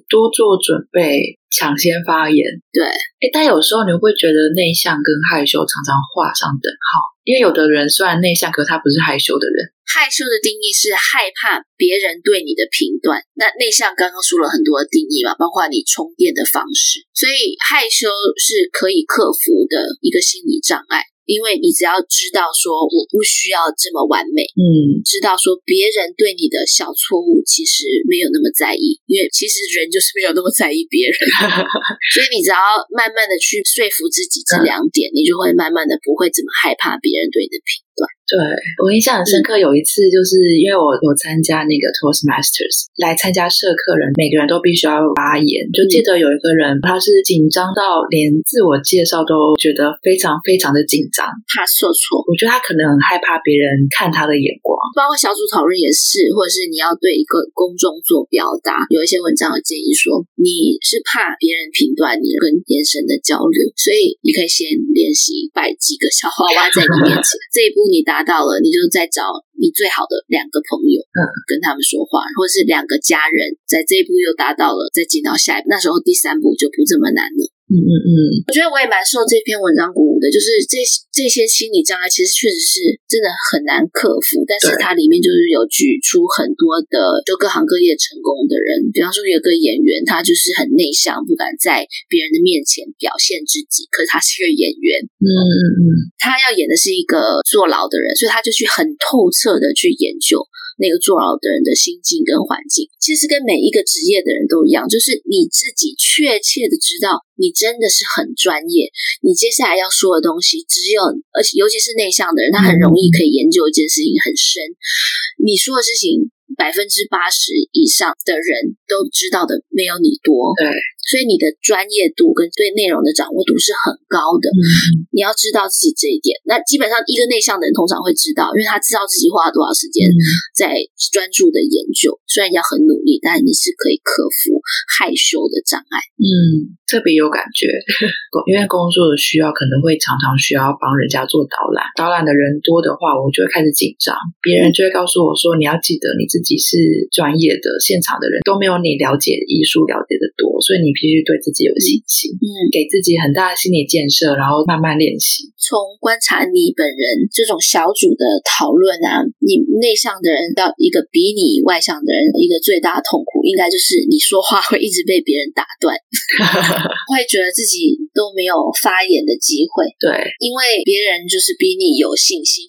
多做准备。抢先发言，
对，
哎，但有时候你会觉得内向跟害羞常常画上等号，因为有的人虽然内向，可他不是害羞的人。
害羞的定义是害怕别人对你的评断，那内向刚刚说了很多的定义嘛，包括你充电的方式，所以害羞是可以克服的一个心理障碍。因为你只要知道说我不需要这么完美，嗯，知道说别人对你的小错误其实没有那么在意，因为其实人就是没有那么在意别人，<laughs> 所以你只要慢慢的去说服自己这两点，嗯，你就会慢慢的不会怎么害怕别人对你的评断。
对，我印象很深刻，有一次就是因为我有参加那个 Toastmasters，来参加社课人每个人都必须要发言，就记得有一个人他是紧张到连自我介绍都觉得非常非常的紧张，
怕说错。
我觉得他可能很害怕别人看他的眼光，
包括小组讨论也是，或者是你要对一个公众做表达，有一些文章有建议说你是怕别人评断你跟眼神的交流，所以你可以先练习摆几个小花花在你面前，<laughs> 这一步你。达到了，你就再找你最好的两个朋友，嗯，跟他们说话，或者是两个家人，在这一步又达到了，再进到下一步，那时候第三步就不这么难了。嗯嗯嗯，我觉得我也蛮受这篇文章鼓舞的，就是这这些心理障碍其实确实是真的很难克服，但是它里面就是有举出很多的就各行各业成功的人，比方说有个演员，他就是很内向，不敢在别人的面前表现自己，可是他是一个演员，嗯嗯嗯，他要演的是一个坐牢的人，所以他就去很透彻的去研究。那个坐牢的人的心境跟环境，其实跟每一个职业的人都一样，就是你自己确切的知道，你真的是很专业。你接下来要说的东西，只有而且尤其是内向的人，他很容易可以研究一件事情很深。你说的事情，百分之八十以上的人都知道的没有你多。对。所以你的专业度跟对内容的掌握度是很高的，嗯，你要知道自己这一点。那基本上一个内向的人通常会知道，因为他知道自己花了多少时间在专注的研究。虽然要很努力，但你是可以克服害羞的障碍。
嗯，特别有感觉，因为工作的需要可能会常常需要帮人家做导览，导览的人多的话，我就会开始紧张。别人就会告诉我说：“你要记得你自己是专业的，现场的人都没有你了解艺术了解的多，所以你。”必须对自己有信心，嗯，给自己很大的心理建设，然后慢慢练习。
从观察你本人这种小组的讨论啊，你内向的人到一个比你外向的人，一个最大的痛苦，应该就是你说话会一直被别人打断，<laughs> 会觉得自己都没有发言的机会。
对，
因为别人就是比你有信心。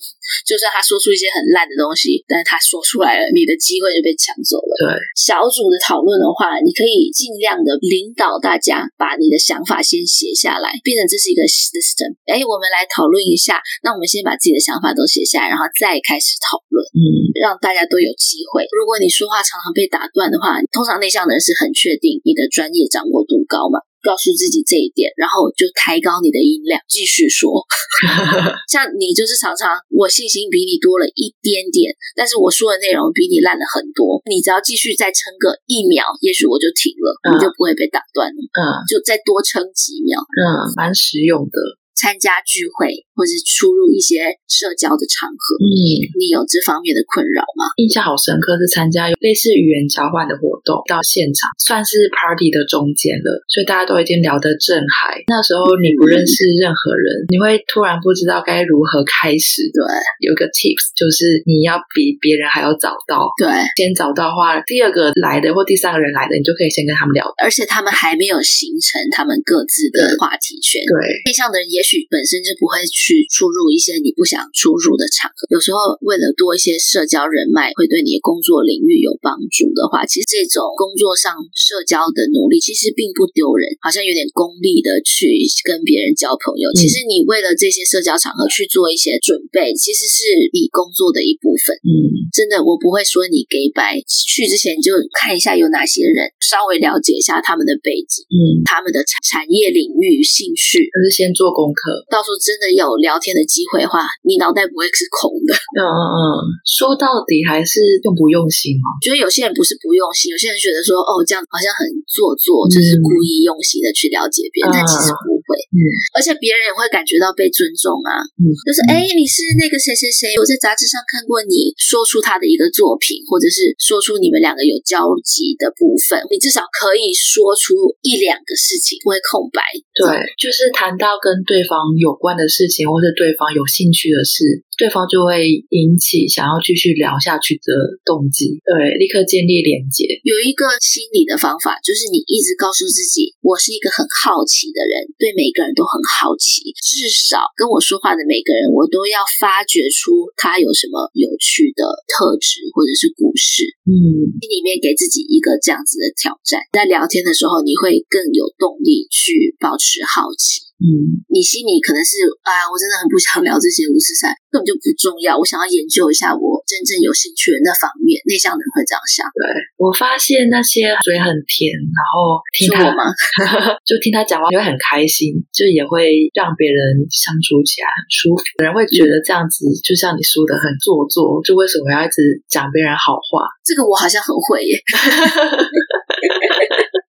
就算他说出一些很烂的东西，但是他说出来了，你的机会就被抢走了。
对，
小组的讨论的话，你可以尽量的领导大家把你的想法先写下来，变成这是一个 system。哎，我们来讨论一下，那我们先把自己的想法都写下来，然后再开始讨论，嗯，让大家都有机会。如果你说话常常被打断的话，通常内向的人是很确定你的专业掌握度高嘛。告诉自己这一点，然后就抬高你的音量，继续说。<laughs> 像你就是常常我信心比你多了一点点，但是我说的内容比你烂了很多。你只要继续再撑个一秒，也许我就停了，嗯、你就不会被打断了。嗯，就再多撑几秒。
嗯，蛮实用的。
参加聚会或是出入一些社交的场合，嗯，你有这方面的困扰吗？
印象好深刻，是参加有类似语言交换的活动，到现场算是 party 的中间了，所以大家都已经聊得正嗨。那时候你不认识任何人，嗯，你会突然不知道该如何开始。
对，
有个 tips 就是你要比别人还要早到。
对，
先找到的话，第二个来的或第三个人来的，你就可以先跟他们聊，
而且他们还没有形成他们各自的话题圈。
对，
内向的人也。许本身就不会去出入一些你不想出入的场合。有时候为了多一些社交人脉，会对你的工作领域有帮助的话，其实这种工作上社交的努力其实并不丢人，好像有点功利的去跟别人交朋友。其实你为了这些社交场合去做一些准备，其实是你工作的一部分。嗯，真的，我不会说你给白去之前就看一下有哪些人，稍微了解一下他们的背景，嗯，他们的产产业领域、兴趣，
还是先做功课。
到时候真的有聊天的机会的话，你脑袋不会是空的。
嗯嗯嗯，说到底还是用不用心嘛。
觉得有些人不是不用心，有些人觉得说哦，这样好像很做作，就是故意用心的去了解别人，嗯、但其实不会。嗯，而且别人也会感觉到被尊重啊。嗯，就是哎，你是那个谁谁谁，我在杂志上看过你说出他的一个作品，或者是说出你们两个有交集的部分，你至少可以说出一两个事情，不会空白。
对，就是谈到跟对方有关的事情，或是对方有兴趣的事。对方就会引起想要继续聊下去的动机，对，立刻建立连接。
有一个心理的方法，就是你一直告诉自己，我是一个很好奇的人，对每个人都很好奇，至少跟我说话的每个人，我都要发掘出他有什么有趣的特质或者是故事。嗯，心里面给自己一个这样子的挑战，在聊天的时候，你会更有动力去保持好奇。嗯，你心里可能是啊，我真的很不想聊这些五十三，根本就不重要。我想要研究一下我真正有兴趣的那方面。内向的人会这样想。
对，我发现那些嘴很甜，然后听他吗？<laughs> 就听他讲话，也会很开心，就也会让别人相处起来很舒服。人会觉得这样子，就像你说的很做作，就为什么要一直讲别人好话？
这个我好像很会耶。<laughs>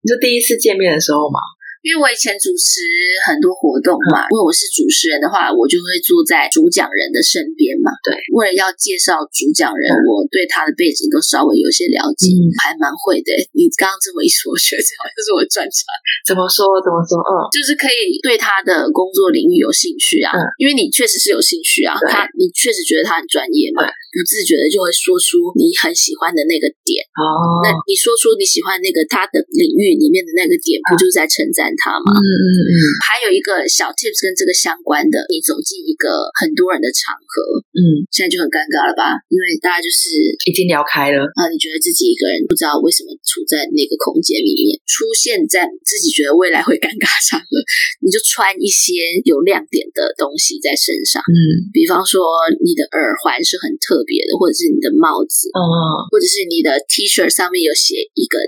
你说第一次见面的时候吗？
因为我以前主持很多活动嘛，因为我是主持人的话，我就会坐在主讲人的身边嘛。对，为了要介绍主讲人，我对他的背景都稍微有些了解，嗯、还蛮会的。你刚刚这么一说，我觉得这好像是我专长。
怎么说？怎么说？嗯，
就是可以对他的工作领域有兴趣啊，嗯、因为你确实是有兴趣啊。他，你确实觉得他很专业嘛，不自觉的就会说出你很喜欢的那个点。哦，那你说出你喜欢那个他的领域里面的那个点，不就是在称赞？他吗？嗯嗯嗯。还有一个小 tips 跟这个相关的，你走进一个很多人的场合，嗯，现在就很尴尬了吧？因为大家就是
已经聊开了
啊，你觉得自己一个人不知道为什么处在那个空间里面，出现在自己觉得未来会尴尬场合，<laughs> 你就穿一些有亮点的东西在身上，嗯，比方说你的耳环是很特别的，或者是你的帽子，哦，或者是你的 T 恤上面有写一个。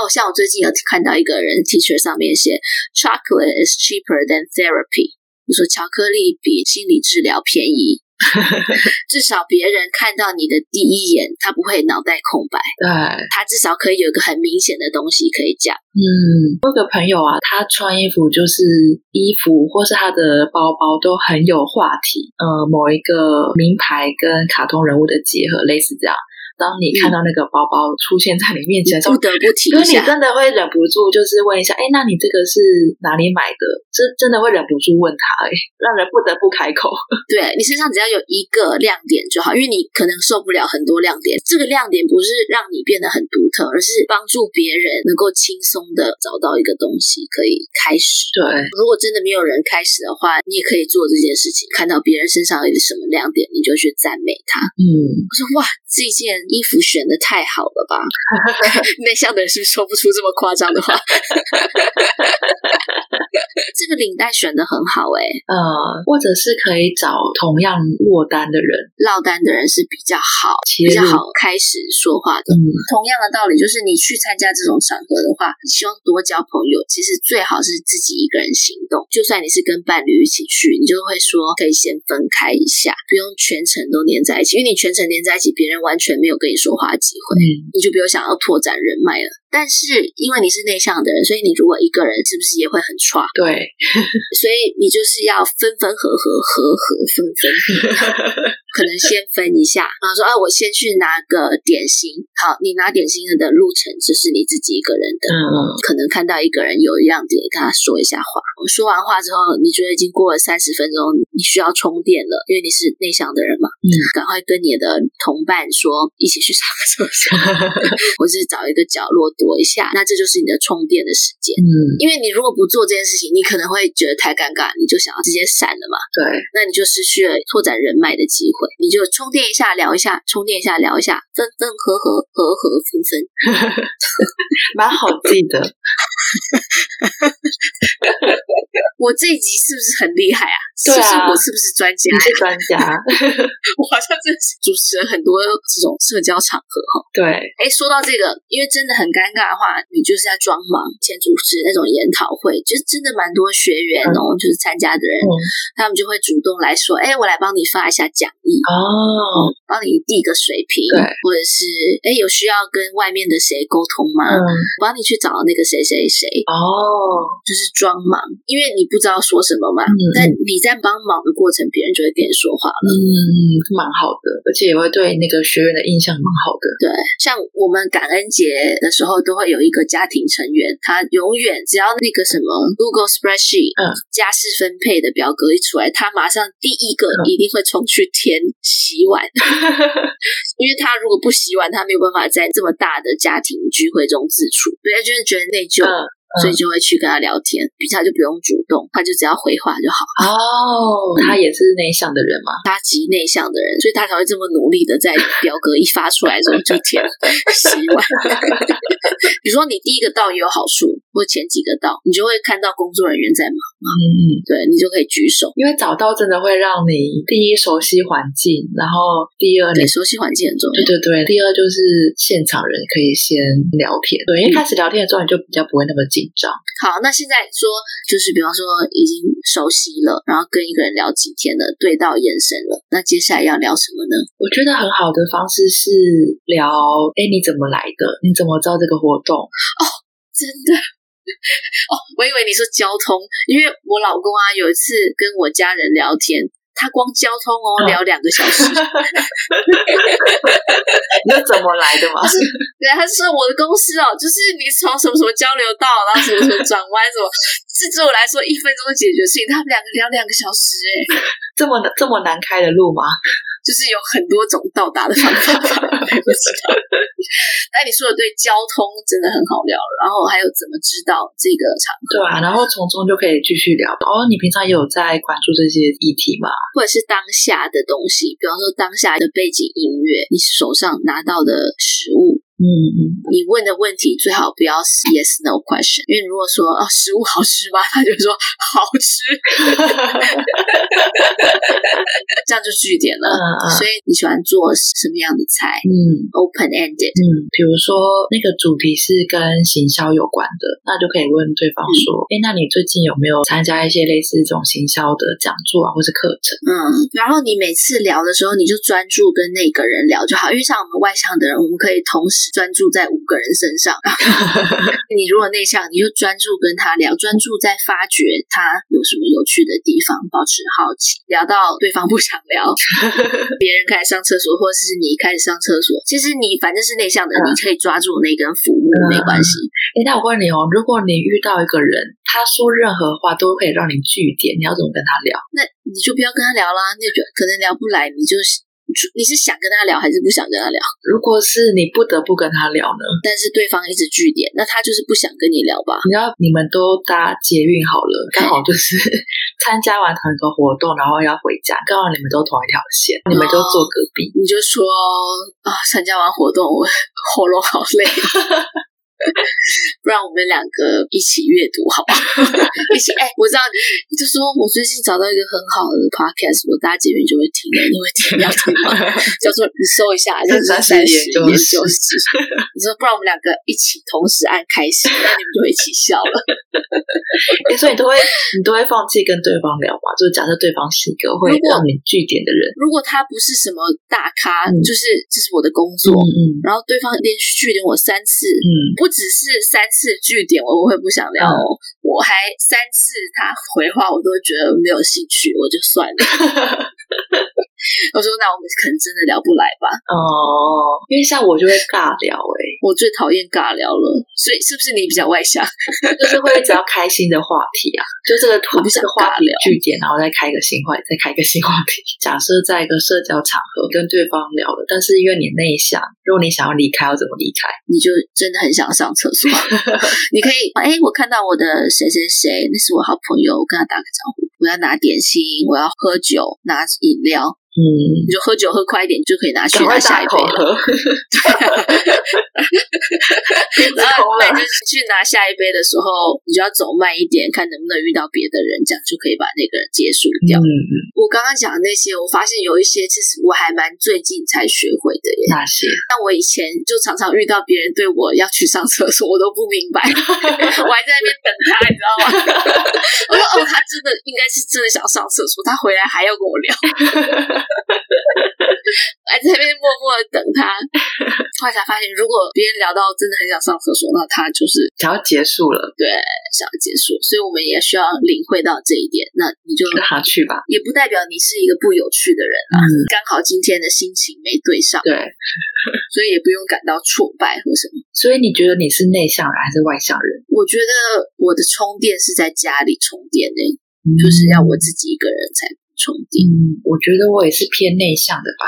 哦，像我最近有看到一个人 T 恤上面写 “Chocolate is cheaper than therapy”，就说巧克力比心理治疗便宜。<laughs> 至少别人看到你的第一眼，他不会脑袋空白。对，他至少可以有一个很明显的东西可以讲。
嗯，我有个朋友啊，他穿衣服就是衣服或是他的包包都很有话题。呃，某一个名牌跟卡通人物的结合，类似这样。当你看到那个包包出现在你面前的时候，
不得不提一下，
你真的会忍不住，就是问一下，哎，那你这个是哪里买的？这真的会忍不住问他，哎，让人不得不开口。<laughs>
对，你身上只要有一个亮点就好，因为你可能受不了很多亮点。这个亮点不是让你变得很独特，而是帮助别人能够轻松的找到一个东西可以开始。
对，
如果真的没有人开始的话，你也可以做这件事情。看到别人身上有什么亮点，你就去赞美他。嗯，我说哇，这件。衣服选的太好了吧？内向的人是不是说不出这么夸张的话？<laughs> 这个领带选的很好哎、欸，
呃，或者是可以找同样落单的人，
落单的人是比较好，比较好开始说话的。嗯，同样的道理，就是你去参加这种场合的话，你希望多交朋友，其实最好是自己一个人行动。就算你是跟伴侣一起去，你就会说可以先分开一下，不用全程都黏在一起，因为你全程黏在一起，别人完全没有跟你说话的机会，嗯，你就不用想要拓展人脉了。但是因为你是内向的人，所以你如果一个人，是不是也会很差？
对，<laughs>
所以你就是要分分合合，合合分分，<laughs> 可能先分一下，<laughs> 然后说啊，我先去拿个点心。好，你拿点心的路程就是你自己一个人的。嗯嗯。可能看到一个人有一样点，跟他说一下话。我说完话之后，你觉得已经过了三十分钟，你需要充电了，因为你是内向的人嘛。嗯。赶快跟你的同伴说，一起去上个厕所，<laughs> 或是找一个角落躲一下。那这就是你的充电的时间。嗯。因为你如果不做这件事情，你可能会觉得太尴尬，你就想要直接闪了嘛。
对。
那你就失去了拓展人脉的机会。你就充电一下，聊一下，充电一下，聊一下，分分合合，合合分分，<laughs>
蛮好记的。<laughs>
我这一集是不是很厉害啊？
对啊，
我是不是专家？
你是专家。<laughs>
我好像真的是主持了很多这种社交场合哈。
对。
哎，说到这个，因为真的很尴尬的话，你就是在装忙。前主持那种研讨会，就是真的蛮多学员哦，嗯、就是参加的人，嗯、他们就会主动来说：“哎，我来帮你发一下讲义哦，帮你递个水瓶，对，或者是哎有需要跟外面的谁沟通吗？嗯，帮你去找那个谁谁谁哦，就是装忙，因为你不知道说什么嘛。嗯，但你在帮忙的过程，别人就会跟你说话了。
嗯，蛮好的，而且也会对那个学员的印象蛮好的。
对，像我们感恩节的时候，都会有一个家庭成员，他永远只要那个什么 Google Spreadsheet，嗯，家事分配的表格一出来，他马上第一个一定会冲去填洗碗，<laughs> 因为他如果不洗碗，他没有办法在这么大的家庭聚会中自处，对，他就是觉得内疚。嗯所以就会去跟他聊天，比他就不用主动，他就只要回话就好。
哦，他也是内向的人嘛，<laughs>
他极内向的人，所以他才会这么努力的在表格一发出来之后就填 <laughs> 洗碗。<laughs> 比如说你第一个到也有好处，或前几个到，你就会看到工作人员在忙嘛。嗯嗯，对，你就可以举手，
因为早到真的会让你第一熟悉环境，然后第二你
熟悉环境很重要。
对对对，第二就是现场人可以先聊天。对，因为开始聊天的时候你就比较不会那么紧。
好，那现在说就是，比方说已经熟悉了，然后跟一个人聊几天了，对到眼神了，那接下来要聊什么呢？
我觉得很好的方式是聊，哎，你怎么来的？你怎么知道这个活动？
哦，真的？哦，我以为你说交通，因为我老公啊，有一次跟我家人聊天。他光交通哦，聊两个小时。<laughs> 你
是怎么来的嘛？
是，对，他是说我的公司哦，就是你从什么什么交流道，然后什么什么转弯什么，<laughs> 是对我来说一分钟的解决事情，他们两个聊两个小时，哎，
这么这么难开的路吗？
就是有很多种到达的方法，不知道。那你说的对，交通真的很好聊。然后还有怎么知道这个场合？
对啊，然后从中就可以继续聊。哦，你平常也有在关注这些议题吗？
或者是当下的东西，比方说当下的背景音乐，你手上拿到的食物。嗯嗯，你问的问题最好不要是 yes no question，因为如果说哦食物好吃吗？他就说好吃，<laughs> 这样就据点了。所以你喜欢做什么样的菜？嗯，open ended。嗯，
比如说那个主题是跟行销有关的，那就可以问对方说，哎、嗯，那你最近有没有参加一些类似这种行销的讲座啊，或是课程？
嗯，然后你每次聊的时候，你就专注跟那个人聊就好，因为像我们外向的人，我们可以同时。专注在五个人身上。<laughs> 你如果内向，你就专注跟他聊，专注在发掘他有什么有趣的地方，保持好奇。聊到对方不想聊，<laughs> 别人开始上厕所，或者是你开始上厕所，其实你反正是内向的，你可以抓住那根浮木，没关系。
哎，那我问你哦，如果你遇到一个人，他说任何话都可以让你据点，你要怎么跟他聊？
那你就不要跟他聊啦，那就可能聊不来，你就。你是想跟他聊还是不想跟他聊？
如果是你不得不跟他聊呢？
但是对方一直拒点，那他就是不想跟你聊吧？
你要你们都搭捷运好了，刚好就是 <laughs> 参加完同一个活动，然后要回家，刚好你们都同一条线，你们就坐隔壁，
你就说啊，参加完活动我 <laughs> 喉咙好累。<laughs> <laughs> 不然我们两个一起阅读，好不好？一起哎，我知道，你就说我最近找到一个很好的 podcast，我大家这边就会听的，你会听，你要听吗？<laughs> 叫做你搜一下，就是三十研究室。<laughs> 你说，不然我们两个一起同时按开始，那你们就会一起笑了。
哎，所以你都会，你都会放弃跟对方聊嘛？就是假设对方是一个会让你据点的人，
如果他不是什么大咖，就是这是我的工作，嗯，然后对方连续据点我三次，嗯。不只是三次据点，我会不想聊，嗯、我还三次他回话，我都觉得没有兴趣，我就算了。<laughs> 我说那我们可能真的聊不来吧？
哦，因为像我就会尬聊哎、欸，
我最讨厌尬聊了。所以是不是你比较外向？<laughs>
就是会一直要开心的话题啊，就这个话这个话题句点，然后再开一个新话题，再开一个新话题。假设在一个社交场合跟对方聊了，但是因为你内向，如果你想要离开，要怎么离开？
你就真的很想上厕所。<laughs> 你可以哎，我看到我的谁谁谁，那是我好朋友，我跟他打个招呼。我要拿点心，我要喝酒，拿饮料。嗯，你就喝酒喝快一点，就可以拿去拿下一杯了。<laughs> 然后每次去拿下一杯的时候，你就要走慢一点，看能不能遇到别的人，这样就可以把那个人结束掉。嗯嗯。我刚刚讲的那些，我发现有一些其实我还蛮最近才学会的耶。
哪些？
但我以前就常常遇到别人对我要去上厕所，我都不明白，<laughs> 我还在那边等他，你知道吗？<laughs> 我说哦，他真的应该是真的想上厕所，他回来还要跟我聊。<laughs> 还在那边默默的等他，后来才发现，如果别人聊到真的很想上厕所，那他就是
想要结束了。
对，想要结束，所以我们也需要领会到这一点。那你就
让他去吧，
也不代表你是一个不有趣的人啊。嗯，刚好今天的心情没对上，
对，
所以也不用感到挫败或什么。
所以你觉得你是内向人还是外向人？
我觉得我的充电是在家里充电呢，嗯，就是要我自己一个人才。
嗯，我觉得我也是偏内向的吧。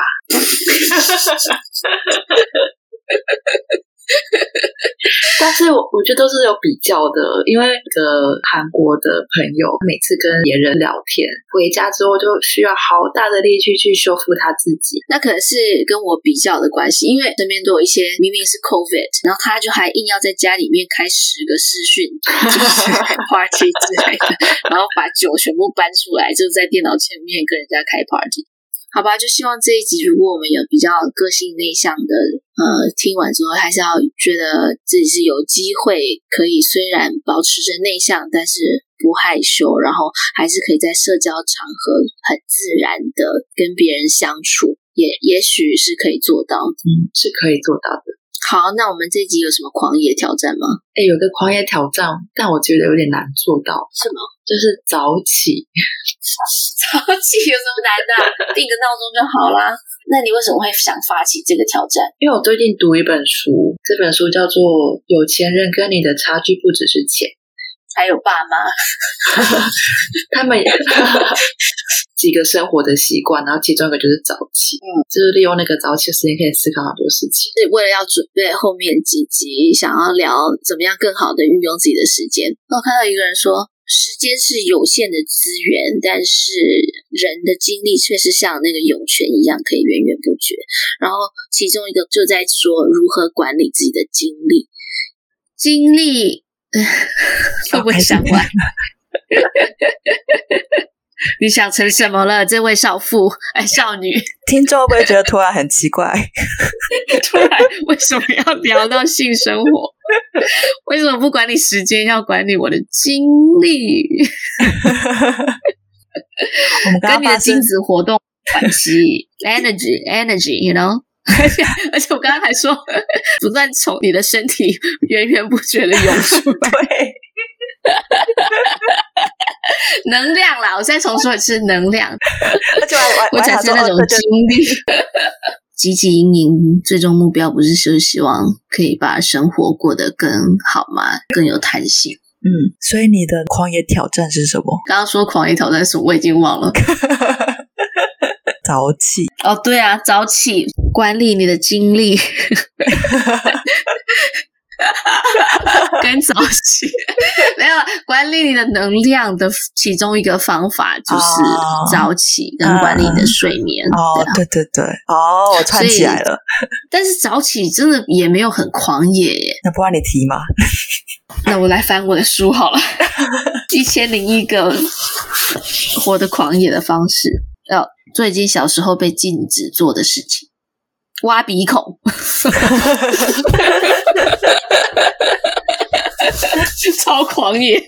<laughs> <laughs> 但是我我觉得都是有比较的，因为一个韩国的朋友每次跟别人聊天，回家之后就需要好大的力气去修复他自己。
那可能是跟我比较的关系，因为身边都有一些明明是 COVID，然后他就还硬要在家里面开十个视讯，就是 <laughs> party 之类的，然后把酒全部搬出来，就在电脑前面跟人家开 party。好吧，就希望这一集，如果我们有比较个性内向的，呃，听完之后还是要觉得自己是有机会可以，虽然保持着内向，但是不害羞，然后还是可以在社交场合很自然的跟别人相处，也也许是可以做到的，
嗯，是可以做到的。
好，那我们这一集有什么狂野挑战吗？
哎，有个狂野挑战，但我觉得有点难做到。
是吗？
就是早起。<laughs>
早起有什么难的？<laughs> 定个闹钟就好啦。那你为什么会想发起这个挑战？
因为我最近读一本书，这本书叫做《有钱人跟你的差距不只是钱》，
还有爸妈，<laughs>
他们几个生活的习惯，然后其中一个就是早起，嗯，就是利用那个早起的时间可以思考很多事情。
是为了要准备后面几集，想要聊怎么样更好的运用自己的时间。那我看到一个人说。时间是有限的资源，但是人的精力却是像那个涌泉一样，可以源源不绝。然后其中一个就在说如何管理自己的精力，精力会不会想完？<laughs> <laughs> 你想成什么了，这位少妇？哎，少女，<laughs>
听众会不会觉得突然很奇怪？
突然为什么要聊到性生活？<laughs> 为什么不管理时间，要管理我的精力？<laughs>
我们
跟你的精子活动关系，<laughs> energy，energy，you know？而且而且我刚刚还说，不断从你的身体源源不绝的涌出来。对。能量啦！我再重说一次，能量。我产生那种精力。汲汲营营，最终目标不是就是希望可以把生活过得更好吗？更有弹性。
嗯，所以你的狂野挑战是什么？
刚刚说狂野挑战是什么？我已经忘了。<laughs>
早起。
哦，对啊，早起，管理你的精力。<laughs> <laughs> 跟早起没有管理你的能量的其中一个方法就是早起跟管理你的睡眠。
哦，对对对，哦，我串起来了。
但是早起真的也没有很狂野耶。
那不然你提嘛？
那我来翻我的书好了，<laughs>《一千零一个活得狂野的方式》，要做一件小时候被禁止做的事情。挖鼻孔，<laughs> 超狂野！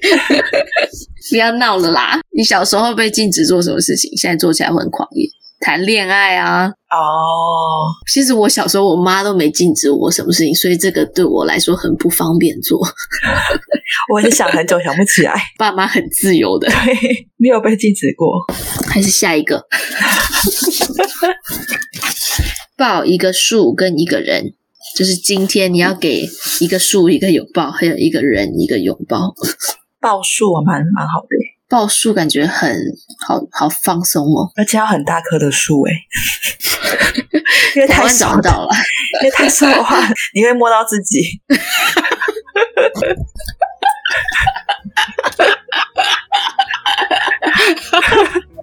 不要闹了啦！你小时候被禁止做什么事情，现在做起来会很狂野。谈恋爱啊。
哦，
其实我小时候我妈都没禁止我什么事情，所以这个对我来说很不方便做。<laughs>
我也是想很久想不起来，<laughs>
爸妈很自由的，
对，没有被禁止过。
还是下一个，抱一个树跟一个人，就是今天你要给一个树一个拥抱，还有一个人一个拥抱。
抱树蛮蛮好的，
抱树感觉很好好放松哦，
而且要很大棵的树诶 <laughs> 因为太少
找到了，<laughs>
因为太少的话，<laughs> 你会摸到自己。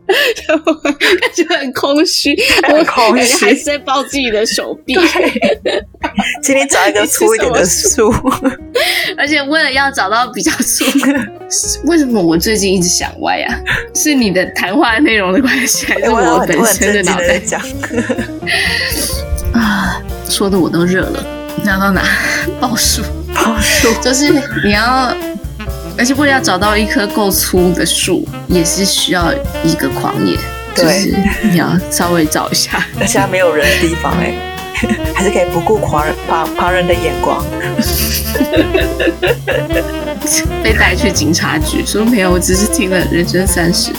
<laughs>
感觉很空虚，
很空虚，
还是在抱自己的手臂。
今天找一个粗一点的树，<laughs>
而且为了要找到比较粗的，为什么我最近一直想歪啊？是你的谈话内容的关系，还是我本身的脑袋讲？<laughs> 啊，说的我都热了。聊到哪？抱树，
抱树，
就是你要。而且为了要找到一棵够粗的树，也是需要一个狂野，对就是你要稍微找一下，
而且没有人的地方哎，<laughs> 还是可以不顾狂人旁旁人的眼光，
被带去警察局说没有，我只是听了人生三十，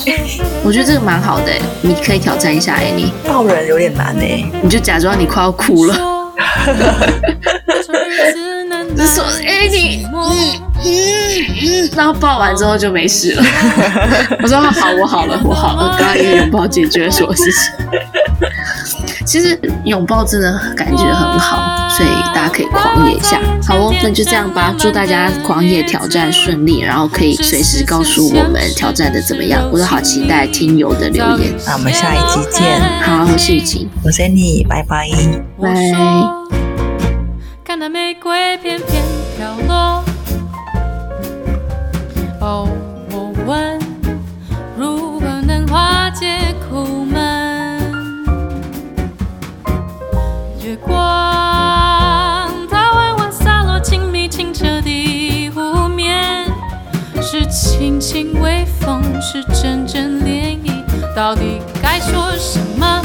我觉得这个蛮好的，你可以挑战一下哎，你
抱人有点难哎，
你就假装你快要哭了，<laughs> <laughs> 就说哎你。嗯，然后抱完之后就没事了。<laughs> 我说好，我好了，我好了。刚刚一个拥抱解决了所有事情。其实拥抱真的感觉很好，所以大家可以狂野一下。好哦，那就这样吧。祝大家狂野挑战顺利，然后可以随时告诉我们挑战的怎么样。我都好期待听友的留言。
那我们下一集见。
好，我是雨晴，
我是 Annie，拜拜，
拜。
看那玫瑰片片飘落。是真正涟漪，到底该说什么？